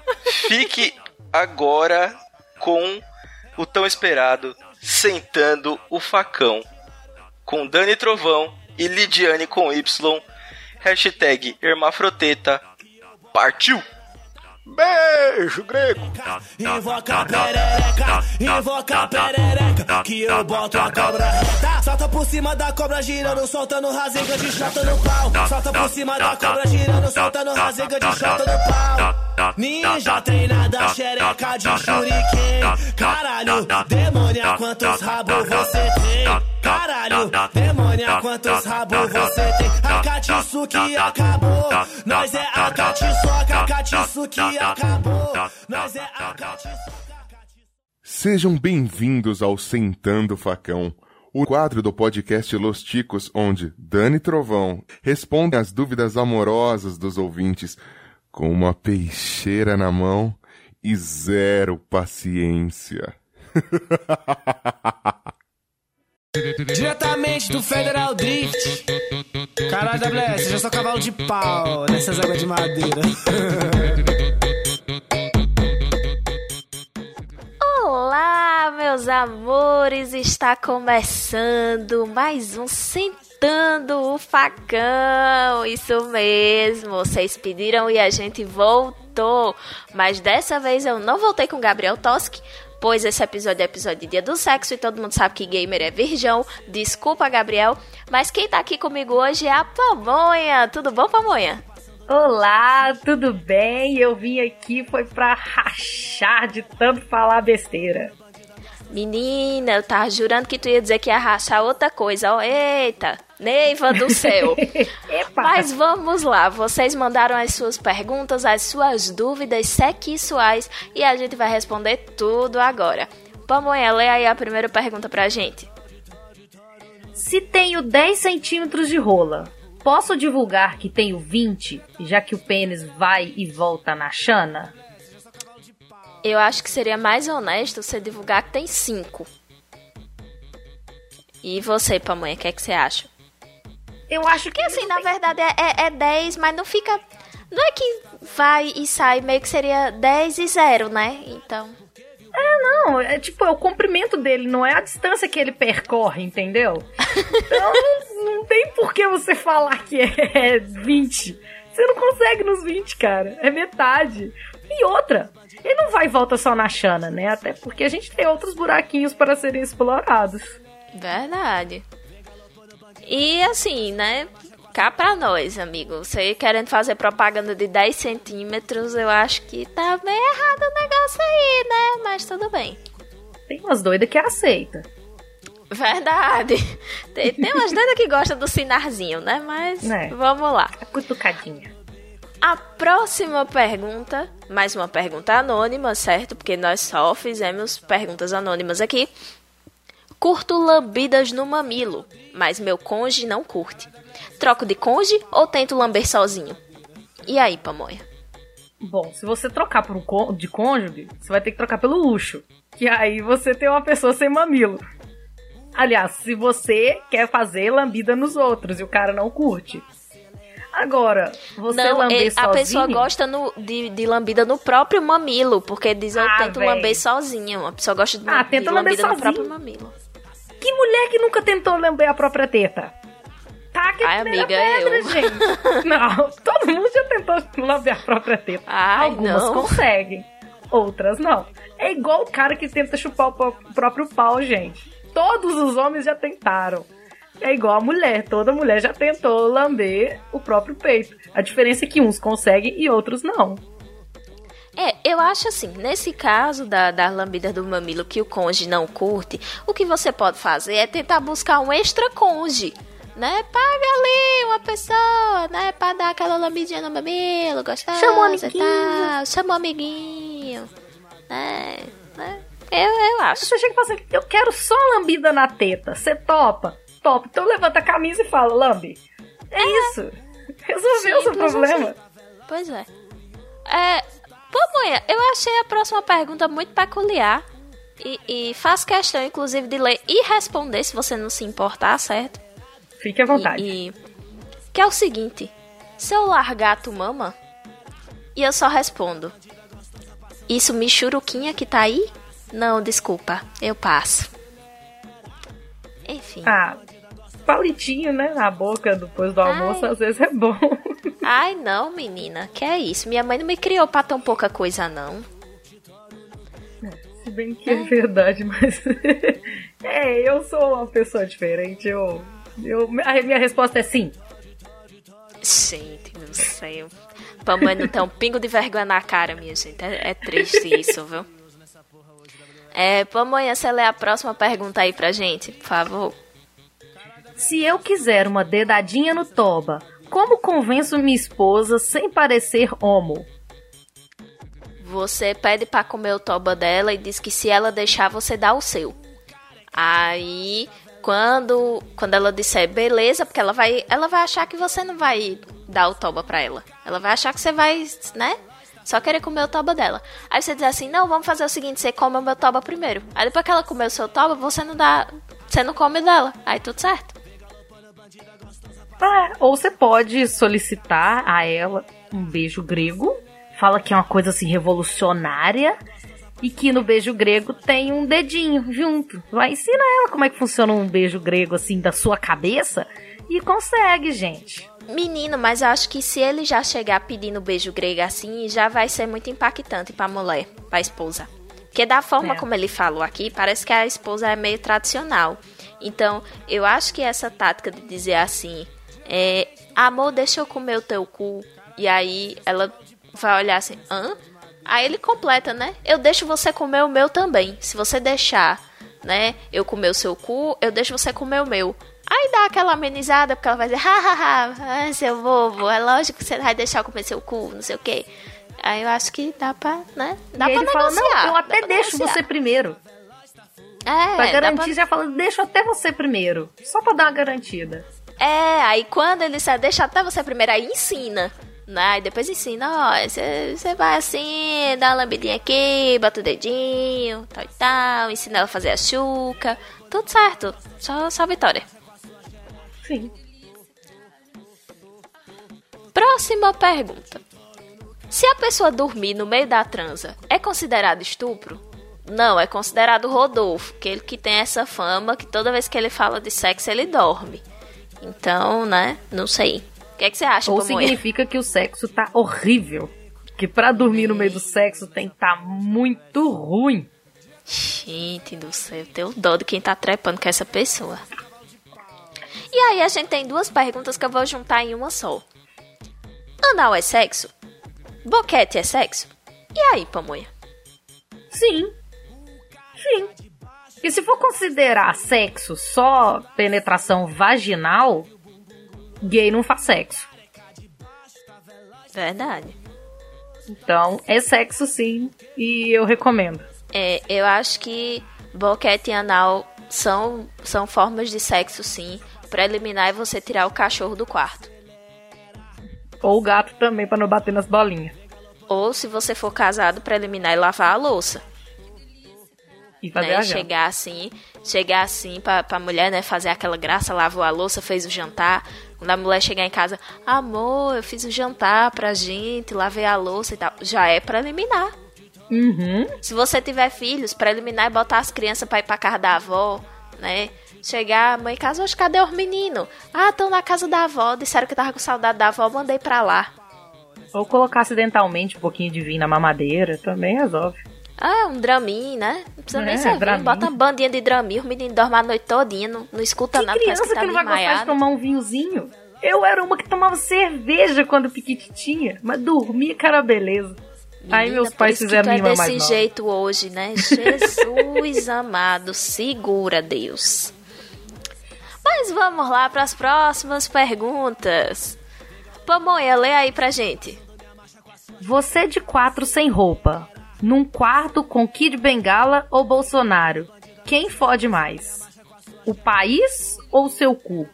Fique agora com o tão esperado Sentando o Facão, com Dani Trovão e Lidiane com Y, hashtag Hermafroteta, partiu! Beijo, grego. Invoca a perereca, invoca a perereca, que eu boto a cobra reta. Solta por cima da cobra girando, soltando rasega de chota no pau. Solta por cima da cobra girando, soltando rasega de chota no pau. Ninja treinada, xereca de shuriken. Caralho, demônia, quantos rabos você tem? Caralho, demônia, quantos rabos você tem? A Katsuki acabou, Katsuki acabou, nós é a Katsuki. Sejam bem-vindos ao Sentando Facão, o quadro do podcast Los Ticos, onde Dani Trovão responde às dúvidas amorosas dos ouvintes com uma peixeira na mão e zero paciência. Diretamente do Federal Drift. Caralho, WS, já sou cavalo de pau nessas águas de madeira. Olá, meus amores, está começando mais um Sentando o Facão. Isso mesmo, vocês pediram e a gente voltou. Mas dessa vez eu não voltei com Gabriel Toski, pois esse episódio é episódio de Dia do Sexo e todo mundo sabe que gamer é virgão. Desculpa, Gabriel, mas quem tá aqui comigo hoje é a Pamonha. Tudo bom, Pamonha? Olá, tudo bem? Eu vim aqui foi pra rachar de tanto falar besteira. Menina, eu tava jurando que tu ia dizer que ia rachar outra coisa. Ó, eita, Neiva do céu. Mas vamos lá, vocês mandaram as suas perguntas, as suas dúvidas sexuais e a gente vai responder tudo agora. Pamonha, lê aí a primeira pergunta pra gente. Se tenho 10 centímetros de rola, posso divulgar que tenho 20, já que o pênis vai e volta na chana? Eu acho que seria mais honesto você divulgar que tem 5. E você, Pamonha, o que, é que você acha? Eu acho que assim, na verdade é, é, é 10, mas não fica. Não é que vai e sai, meio que seria 10 e 0, né? Então. Não, é tipo, é o comprimento dele, não é a distância que ele percorre, entendeu? Então não, não tem por que você falar que é 20. Você não consegue nos 20, cara. É metade. E outra, ele não vai e volta só na chana, né? Até porque a gente tem outros buraquinhos para serem explorados. Verdade. E assim, né? Cá pra nós, amigo. Você querendo fazer propaganda de 10 centímetros, eu acho que tá bem errado o negócio aí, né? Mas tudo bem. Tem umas doidas que aceita. Verdade. Tem, tem umas doidas que gostam do sinarzinho, né? Mas É. vamos lá. A cutucadinha. A próxima pergunta, mais uma pergunta anônima, certo? Porque nós só fizemos perguntas anônimas aqui. Curto lambidas no mamilo, mas meu conge não curte. Troco de conge ou tento lamber sozinho? E aí, pamonha? Bom, se você trocar por um cô- de cônjuge, você vai ter que trocar pelo luxo. Que aí você tem uma pessoa sem mamilo. Aliás, se você quer fazer lambida nos outros e o cara não curte. Agora, você não, lamber é- a sozinho... pessoa gosta no- de, de lambida no próprio mamilo, porque diz eu Ah, tento véi. lamber sozinho. A pessoa gosta de, Ah, de tenta lamber lambida no sozinho. próprio mamilo. Que mulher que nunca tentou lamber a própria teta? Taque a Ai, amiga, pedra, eu. gente. Não, todo mundo já tentou lamber a própria teta. Ai, Algumas não. conseguem, outras não. É igual o cara que tenta chupar o pró- próprio pau, gente. Todos os homens já tentaram. É igual a mulher, toda mulher já tentou lamber o próprio peito. A diferença é que uns conseguem e outros não. É, eu acho assim, nesse caso da, da lambida do mamilo que o conge não curte, o que você pode fazer é tentar buscar um extra conge, né? Paga ali uma pessoa, né? Pra dar aquela lambidinha no mamilo, gostosa Chama um amiguinho. tal. Chama um amiguinho, né? né? Eu, eu acho. Você chega e fala assim, eu quero só lambida na teta. Você topa? Topa. Então levanta a camisa e fala, lambe. É, isso. Resolveu o seu Simples problema. Pois é. É, Pamonha, eu achei a próxima pergunta muito peculiar. E, e faço questão, inclusive, de ler e responder, se você não se importar, certo? Fique à vontade. E, e- que é o seguinte: se eu largar tu mama, e eu só respondo, isso Michuruquinha que tá aí? Não, desculpa, eu passo. Enfim. Ah, palitinho, né? Na boca depois do almoço, Ai. às vezes é bom. Ai, não, menina, que é isso? Minha mãe não me criou pra tão pouca coisa, não. Se bem que é verdade, mas. é, eu sou uma pessoa diferente. Eu. eu a minha resposta é sim. Gente do céu. Pamonha não tem um pingo de vergonha na cara, minha gente. É, é triste isso, viu? É, Pamonha, você lê a próxima pergunta aí pra gente, por favor. Se eu quiser uma dedadinha no toba, como convenço minha esposa sem parecer homo? Você pede pra comer o toba dela e diz que se ela deixar, você dá o seu. Aí, quando, quando ela disser beleza, porque ela vai, ela vai achar que você não vai dar o toba pra ela. Ela vai achar que você vai, né? Só querer comer o toba dela. Aí você diz assim: não, vamos fazer o seguinte: você come o meu toba primeiro. Aí depois que ela comer o seu toba, você não dá. você não come dela. Aí tudo certo. É, ou você pode solicitar a ela um beijo grego. Fala que é uma coisa assim revolucionária. E que no beijo grego tem um dedinho junto. Vai ensina ela como é que funciona um beijo grego assim da sua cabeça. E consegue, gente. Menino, mas eu acho que se ele já chegar pedindo beijo grego assim, já vai ser muito impactante pra mulher, pra esposa. Porque da forma É. como ele falou aqui, parece que a esposa é meio tradicional. Então, eu acho que essa tática de dizer assim, é, amor, deixa eu comer o teu cu. E aí ela vai olhar assim, hã? Aí ele completa, né? Eu deixo você comer o meu também. Se você deixar, né, eu comer o seu cu, eu deixo você comer o meu. Aí dá aquela amenizada, porque ela vai dizer, hahaha, ah, seu bobo, é lógico que você vai deixar eu comer seu cu, não sei o quê. Aí eu acho que dá pra, né? Dá e pra ele fala, negociar. não, eu até deixo negociar. você primeiro. É, Pra garantir, já fala, deixo até você primeiro. Só pra dar uma garantida. É, aí quando ele disser, deixa até você primeiro, aí ensina. Né? E depois ensina, ó, você você vai assim, dá uma lambidinha aqui, bota o dedinho, tal e tal, ensina ela a fazer a chuca. Tudo certo. Só, só vitória. Sim. Próxima pergunta. Se a pessoa dormir no meio da transa, é considerado estupro? Não, é considerado Rodolfo, que ele que tem essa fama que toda vez que ele fala de sexo ele dorme. Então, né? Não sei. O que, é que você acha, Ou Pamonha? significa que o sexo tá horrível. Que pra dormir no meio do sexo tem que tá muito ruim. Gente do céu, eu tenho dó de quem tá trepando com essa pessoa. E aí a gente tem duas perguntas que eu vou juntar em uma só. Anal é sexo? Boquete é sexo? E aí, Pamonha? Sim. Sim. E se for considerar sexo só penetração vaginal, gay não faz sexo. Verdade. Então, é sexo sim, e eu recomendo. É, eu acho que boquete e anal são, são formas de sexo, sim. Preliminar é você tirar o cachorro do quarto. Ou o gato também, pra não bater nas bolinhas. Ou, se você for casado, preliminar é lavar a louça. Né? Chegar assim, chegar assim pra, pra mulher, né? Fazer aquela graça, lavou a louça, fez o jantar. Quando a mulher chegar em casa, amor, eu fiz o jantar pra gente, lavei a louça e tal. Já é preliminar. Uhum. Se você tiver filhos, preliminar é botar as crianças pra ir pra casa da avó, né? Chegar, mãe em casa, hoje cadê os meninos? Ah, estão na casa da avó, disseram que tava com saudade da avó, mandei pra lá. Ou colocar acidentalmente um pouquinho de vinho na mamadeira, também resolve. Ah, um dramin, né? Não precisa nem É, vinho, Dramin. bota uma bandinha de dramin, os meninos dormem a noite todinha, não, não escuta Que nada, criança que tá que não vai gostar de tomar um vinhozinho? Eu era uma que tomava cerveja quando piquititinha, mas dormia, cara, beleza. Aí Menina, meus por pais fizeram tu é minha desse mais nova. jeito hoje, né? Jesus amado, segura, Deus. Mas vamos lá para as próximas perguntas. Pamonha, lê aí pra gente. Você de quatro sem roupa, num quarto com Kid Bengala ou Bolsonaro, quem fode mais? O país ou seu cu?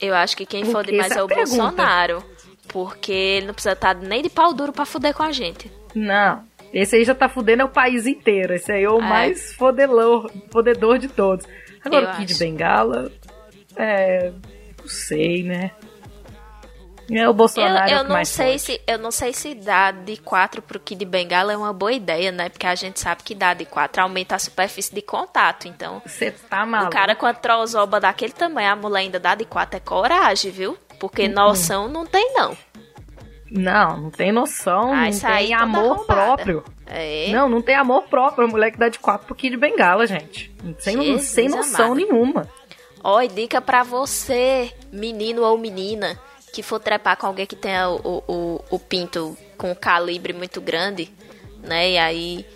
Eu acho que quem Porque fode mais é é o a pergunta. Bolsonaro. Porque ele não precisa estar nem de pau duro pra fuder com a gente. Não, esse aí já tá fudendo é o país inteiro. Esse aí é o É. mais fodelor, fodedor de todos. Agora Eu o Kid acho. Bengala, é. Não sei, né? É o Eu, Bolsonaro o eu que não sei se eu não sei se dar de 4 pro Kid Bengala é uma boa ideia, né? Porque a gente sabe que dar de 4 aumenta a superfície de contato. Então, Você tá maluco. o cara com a trozoba daquele tamanho, a mulher ainda dá de 4 é coragem, viu? Porque Uhum. noção não tem, não. Não, não tem noção, Ai, não saí tem toda amor próprio. É. Não, não tem amor próprio. A mulher que dá de quatro pro Kid Bengala, gente. Sem, Jesus sem noção amado. nenhuma. Ó, e dica pra você, menino ou menina, que for trepar com alguém que tenha o, o, o, pinto com um calibre muito grande, né? E aí.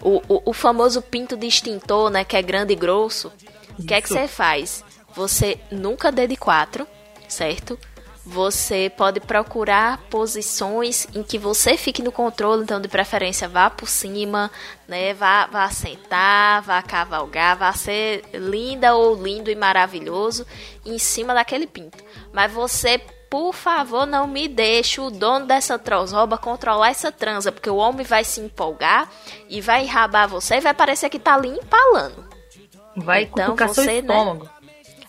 O, o, o famoso pinto de extintor, né? Que é grande e grosso. O que é que você faz? Você nunca dê de quatro, certo? Você pode procurar posições em que você fique no controle, então de preferência vá por cima, né? Vá, vá sentar, vá cavalgar, vá ser linda ou lindo e maravilhoso em cima daquele pinto. Mas você, por favor, não me deixe o dono dessa trozoba controlar essa transa, porque o homem vai se empolgar e vai enrabar você e vai parecer que tá ali empalando. Vai Então cutucar seu você, né?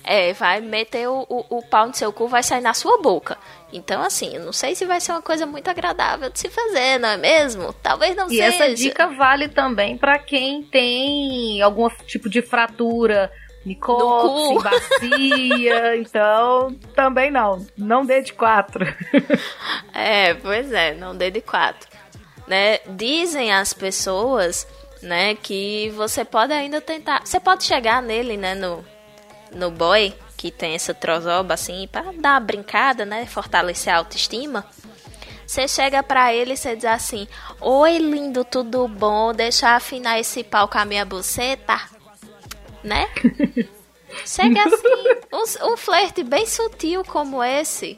É, vai meter o, o, o pau no seu cu, vai sair na sua boca. Então, assim, eu não sei se vai ser uma coisa muito agradável de se fazer, não é mesmo? Talvez não E seja. essa dica vale também pra quem tem algum tipo de fratura, micose, cu. bacia. então, também não. Não dê de quatro. É, pois é, não dê de quatro. Né? Dizem as pessoas, né, que você pode ainda tentar. Você pode chegar nele, né, no, no boy, que tem essa trozoba assim, pra dar uma brincada, né? Fortalecer a autoestima. Você chega pra ele e você diz assim: Oi, lindo, tudo bom? Deixa eu afinar esse pau com a minha buceta. Né? Chega assim, um, um flerte bem sutil como esse.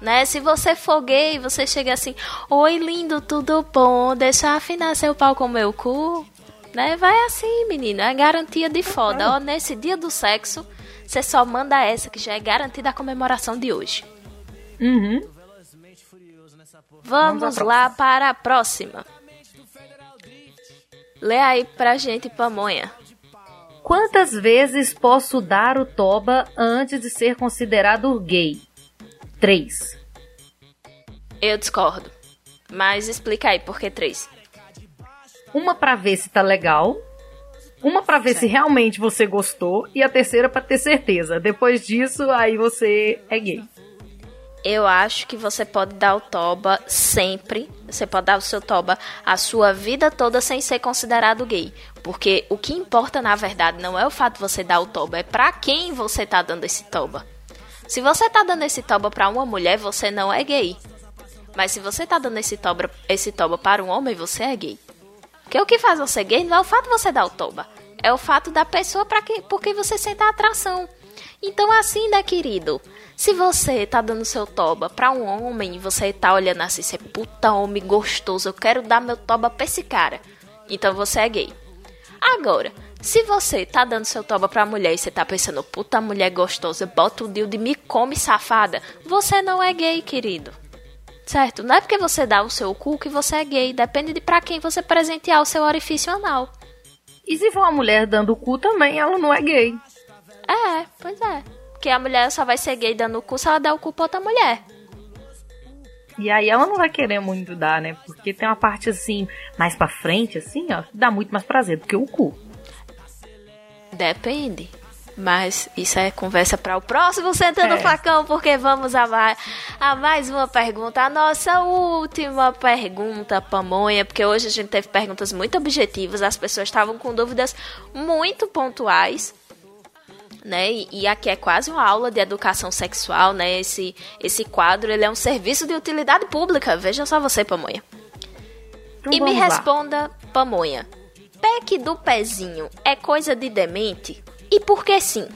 Né? Se você for gay, você chega assim: Oi, lindo, tudo bom? Deixa eu afinar seu pau com o meu cu. Né? Vai assim, menino. É garantia de foda. Ó, nesse dia do sexo, você só manda essa, que já é garantida a comemoração de hoje. Uhum. Vamos lá para a próxima. Lê aí pra gente, Pamonha. Quantas vezes posso dar o toba antes de ser considerado gay? Três. Eu discordo. Mas explica aí, por que três? Uma pra ver se tá legal. Uma pra ver se realmente você gostou. E a terceira pra ter certeza. Depois disso, aí você é gay. Eu acho que você pode dar o toba sempre. Você pode dar o seu toba a sua vida toda sem ser considerado gay. Porque o que importa, na verdade, não é o fato de você dar o toba, é pra quem você tá dando esse toba. Se você tá dando esse toba pra uma mulher, você não é gay. Mas se você tá dando esse toba, esse toba para um homem, você é gay. Porque o que faz você gay não é o fato de você dar o toba. É o fato da pessoa para quem, por quem você sente a atração. Então, assim, né, querido? Se você tá dando seu toba pra um homem e você tá olhando assim, você puta homem gostoso, eu quero dar meu toba pra esse cara. Então você é gay. Agora, se você tá dando seu toba pra mulher e você tá pensando, puta mulher gostosa, bota o deal de me come safada, você não é gay, querido. Certo? Não é porque você dá o seu cu que você é gay. Depende de pra quem você presentear o seu orifício anal. E se for uma mulher dando o cu também, ela não é gay. É, pois é. Porque a mulher só vai ser gay dando o cu se ela der o cu pra outra mulher. E aí ela não vai querer muito dar, né? Porque tem uma parte assim, mais pra frente, assim, ó, que dá muito mais prazer do que o cu. Depende. Mas isso é conversa para o próximo Sentando É. Facão, porque vamos a mais, a mais uma pergunta. A nossa última pergunta, Pamonha, porque hoje a gente teve perguntas muito objetivas, as pessoas estavam com dúvidas muito pontuais. Né? E, e aqui é quase uma aula de educação sexual, né? Esse, esse quadro ele é um serviço de utilidade pública. Veja só você, Pamonha. Então e me lá. responda, Pamonha. Pack do pezinho é coisa de demente? E por que sim?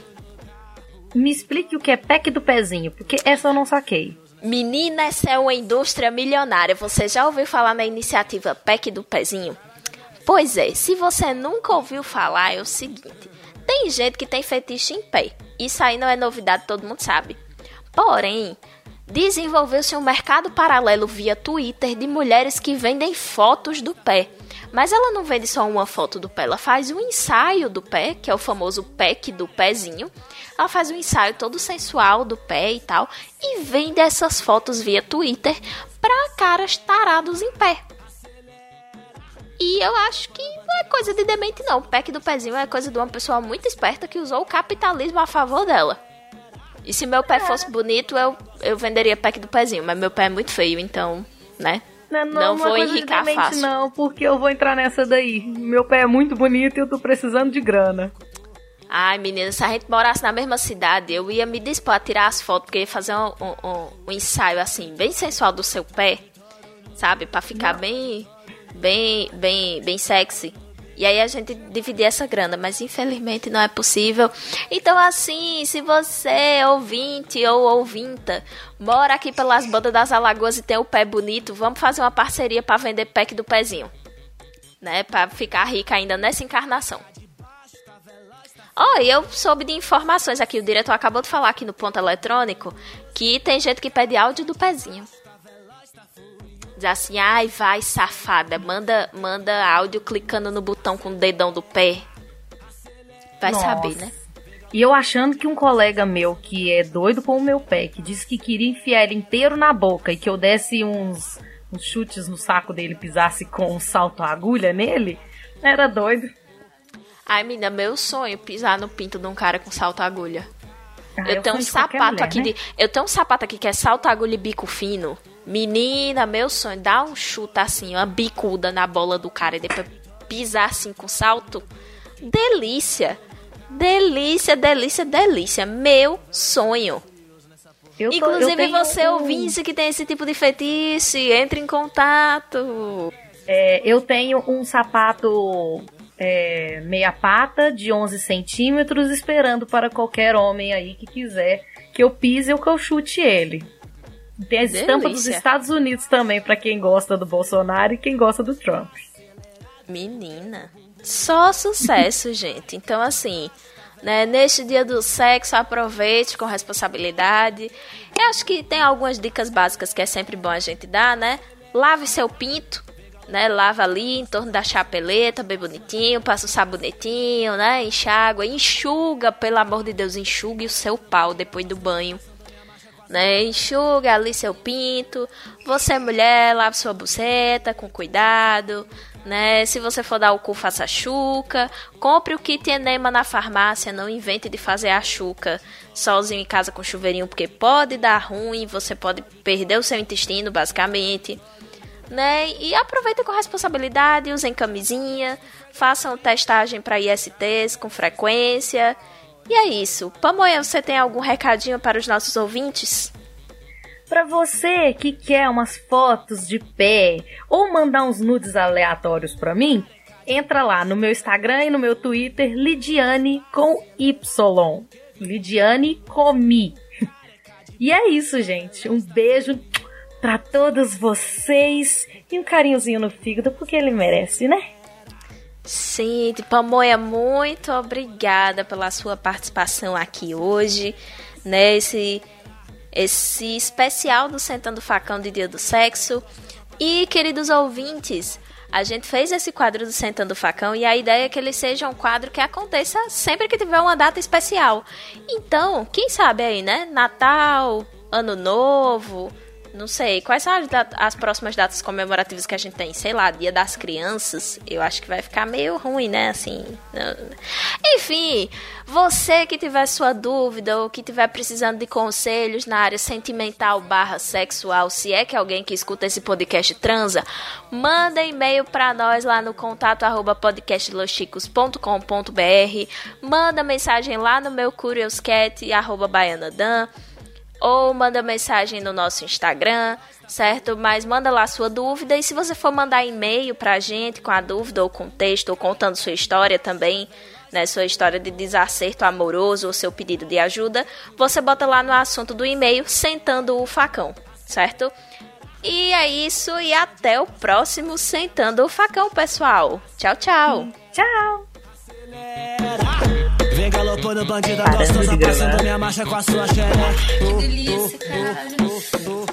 Me explique o que é pack do pezinho, porque essa eu não saquei. Menina, essa é uma indústria milionária. Você já ouviu falar na iniciativa PEC do Pezinho? Pois é, se você nunca ouviu falar, é o seguinte: tem gente que tem fetiche em pé. Isso aí não é novidade, todo mundo sabe. Porém, desenvolveu-se um mercado paralelo via Twitter de mulheres que vendem fotos do pé. Mas ela não vende só uma foto do pé, ela faz um ensaio do pé, que é o famoso pack do pezinho. Ela faz um ensaio todo sensual do pé e tal, e vende essas fotos via Twitter pra caras tarados em pé. E eu acho que não é coisa de demente, não. O pack do pezinho é coisa de uma pessoa muito esperta que usou o capitalismo a favor dela. E se meu pé fosse bonito, eu, eu venderia pack do pezinho, mas meu pé é muito feio, então, né? Não, Não é vou enricar demente, fácil. Não, porque eu vou entrar nessa daí. Meu pé é muito bonito e eu tô precisando de grana. Ai, menina, se a gente morasse na mesma cidade, eu ia me dispor a tirar as fotos, porque eu ia fazer um, um- um- ensaio, assim, bem sensual do seu pé, sabe? Pra ficar bem, bem, bem, bem sexy. E aí a gente dividir essa grana, mas infelizmente não é possível. Então, assim, se você, ouvinte ou ouvinta, mora aqui pelas bandas das Alagoas e tem o pé bonito, vamos fazer uma parceria pra vender pack do pezinho. Né? Pra ficar rica ainda nessa encarnação. E eu soube de informações aqui, o diretor acabou de falar aqui no ponto eletrônico que tem gente que pede áudio do pezinho. Diz assim, ai, vai, safada, manda, manda áudio clicando no botão com o dedão do pé. Vai Nossa. saber, né? E eu achando que um colega meu que é doido com o meu pé, que disse que queria enfiar ele inteiro na boca e que eu desse uns, uns chutes no saco dele, pisasse com um salto agulha nele, era doido. Ai, menina, meu sonho pisar no pinto de um cara com salto agulha. Ah, eu tenho um sonho de qualquer sapato mulher, aqui né? de. Eu tenho um sapato aqui que é salto agulha e bico fino. Menina, meu sonho, dá um chute assim, uma bicuda na bola do cara e depois pisar assim com salto. Delícia! Delícia, delícia, delícia. Meu sonho. Eu tô- Inclusive, você um- ouvinte que tem esse tipo de fetiche, entre em contato. É, eu tenho um sapato é, meia pata de 11 centímetros esperando para qualquer homem aí que quiser que eu pise ou que eu chute ele. Tem a estampa dos. Estados Unidos também para quem gosta do Bolsonaro e quem gosta do Trump. Menina, só sucesso, gente. Então, assim, né, neste dia do sexo, aproveite com responsabilidade. Eu acho que tem algumas dicas básicas que é sempre bom a gente dar, né? Lave seu pinto, né? Lava ali em torno da chapeleta, bem bonitinho, passa o sabonetinho, né? Enxágua, enxuga, pelo amor de Deus, enxugue o seu pau depois do banho né? Enxuga ali seu pinto. Você, mulher, lave sua buceta com cuidado, né? Se você for dar o cu, faça a chuca. Compre o kit enema na farmácia. Não invente de fazer a chuca sozinho em casa com chuveirinho, porque pode dar ruim. Você pode perder o seu intestino, basicamente. Né? E aproveita com responsabilidade, usem camisinha, façam testagem para ISTs com frequência. E é isso. Pamoia, você tem algum recadinho para os nossos ouvintes? Pra você que quer umas fotos de pé ou mandar uns nudes aleatórios pra mim, entra lá no meu Instagram e no meu Twitter, Lidiane com Y. Lidiane Comi. E é isso, gente. Um beijo pra todos vocês e um carinhozinho no fígado, porque ele merece, né? Sim, Pamoia, muito obrigada pela sua participação aqui hoje, né? Esse, esse especial do Sentando Facão de Dia do Sexo. E, queridos ouvintes, a gente fez esse quadro do Sentando Facão e a ideia é que ele seja um quadro que aconteça sempre que tiver uma data especial. Então, quem sabe aí, né? Natal, Ano Novo, não sei. Quais são as, as próximas datas comemorativas que a gente tem? Sei lá, Dia das Crianças. Eu acho que vai ficar meio ruim, né? Assim. não- Enfim, você que tiver sua dúvida ou que tiver precisando de conselhos na área sentimental barra sexual, se é que alguém que escuta esse podcast transa, manda e-mail pra nós lá no contato arroba podcastlosticos.com.br manda mensagem lá no meu curioscat arroba baianadan ou manda mensagem no nosso Instagram, certo? Mas manda lá sua dúvida e se você for mandar e-mail pra gente com a dúvida ou com texto ou contando sua história também, né, sua história de desacerto amoroso ou seu pedido de ajuda, você bota lá no assunto do e-mail sentando o facão, certo? E é isso e até o próximo sentando o facão, pessoal. Tchau, tchau. Tchau. Vem galopando, bandida gostosa, passando minha marcha com a sua xeré. Uh, delícia. Uh, uh,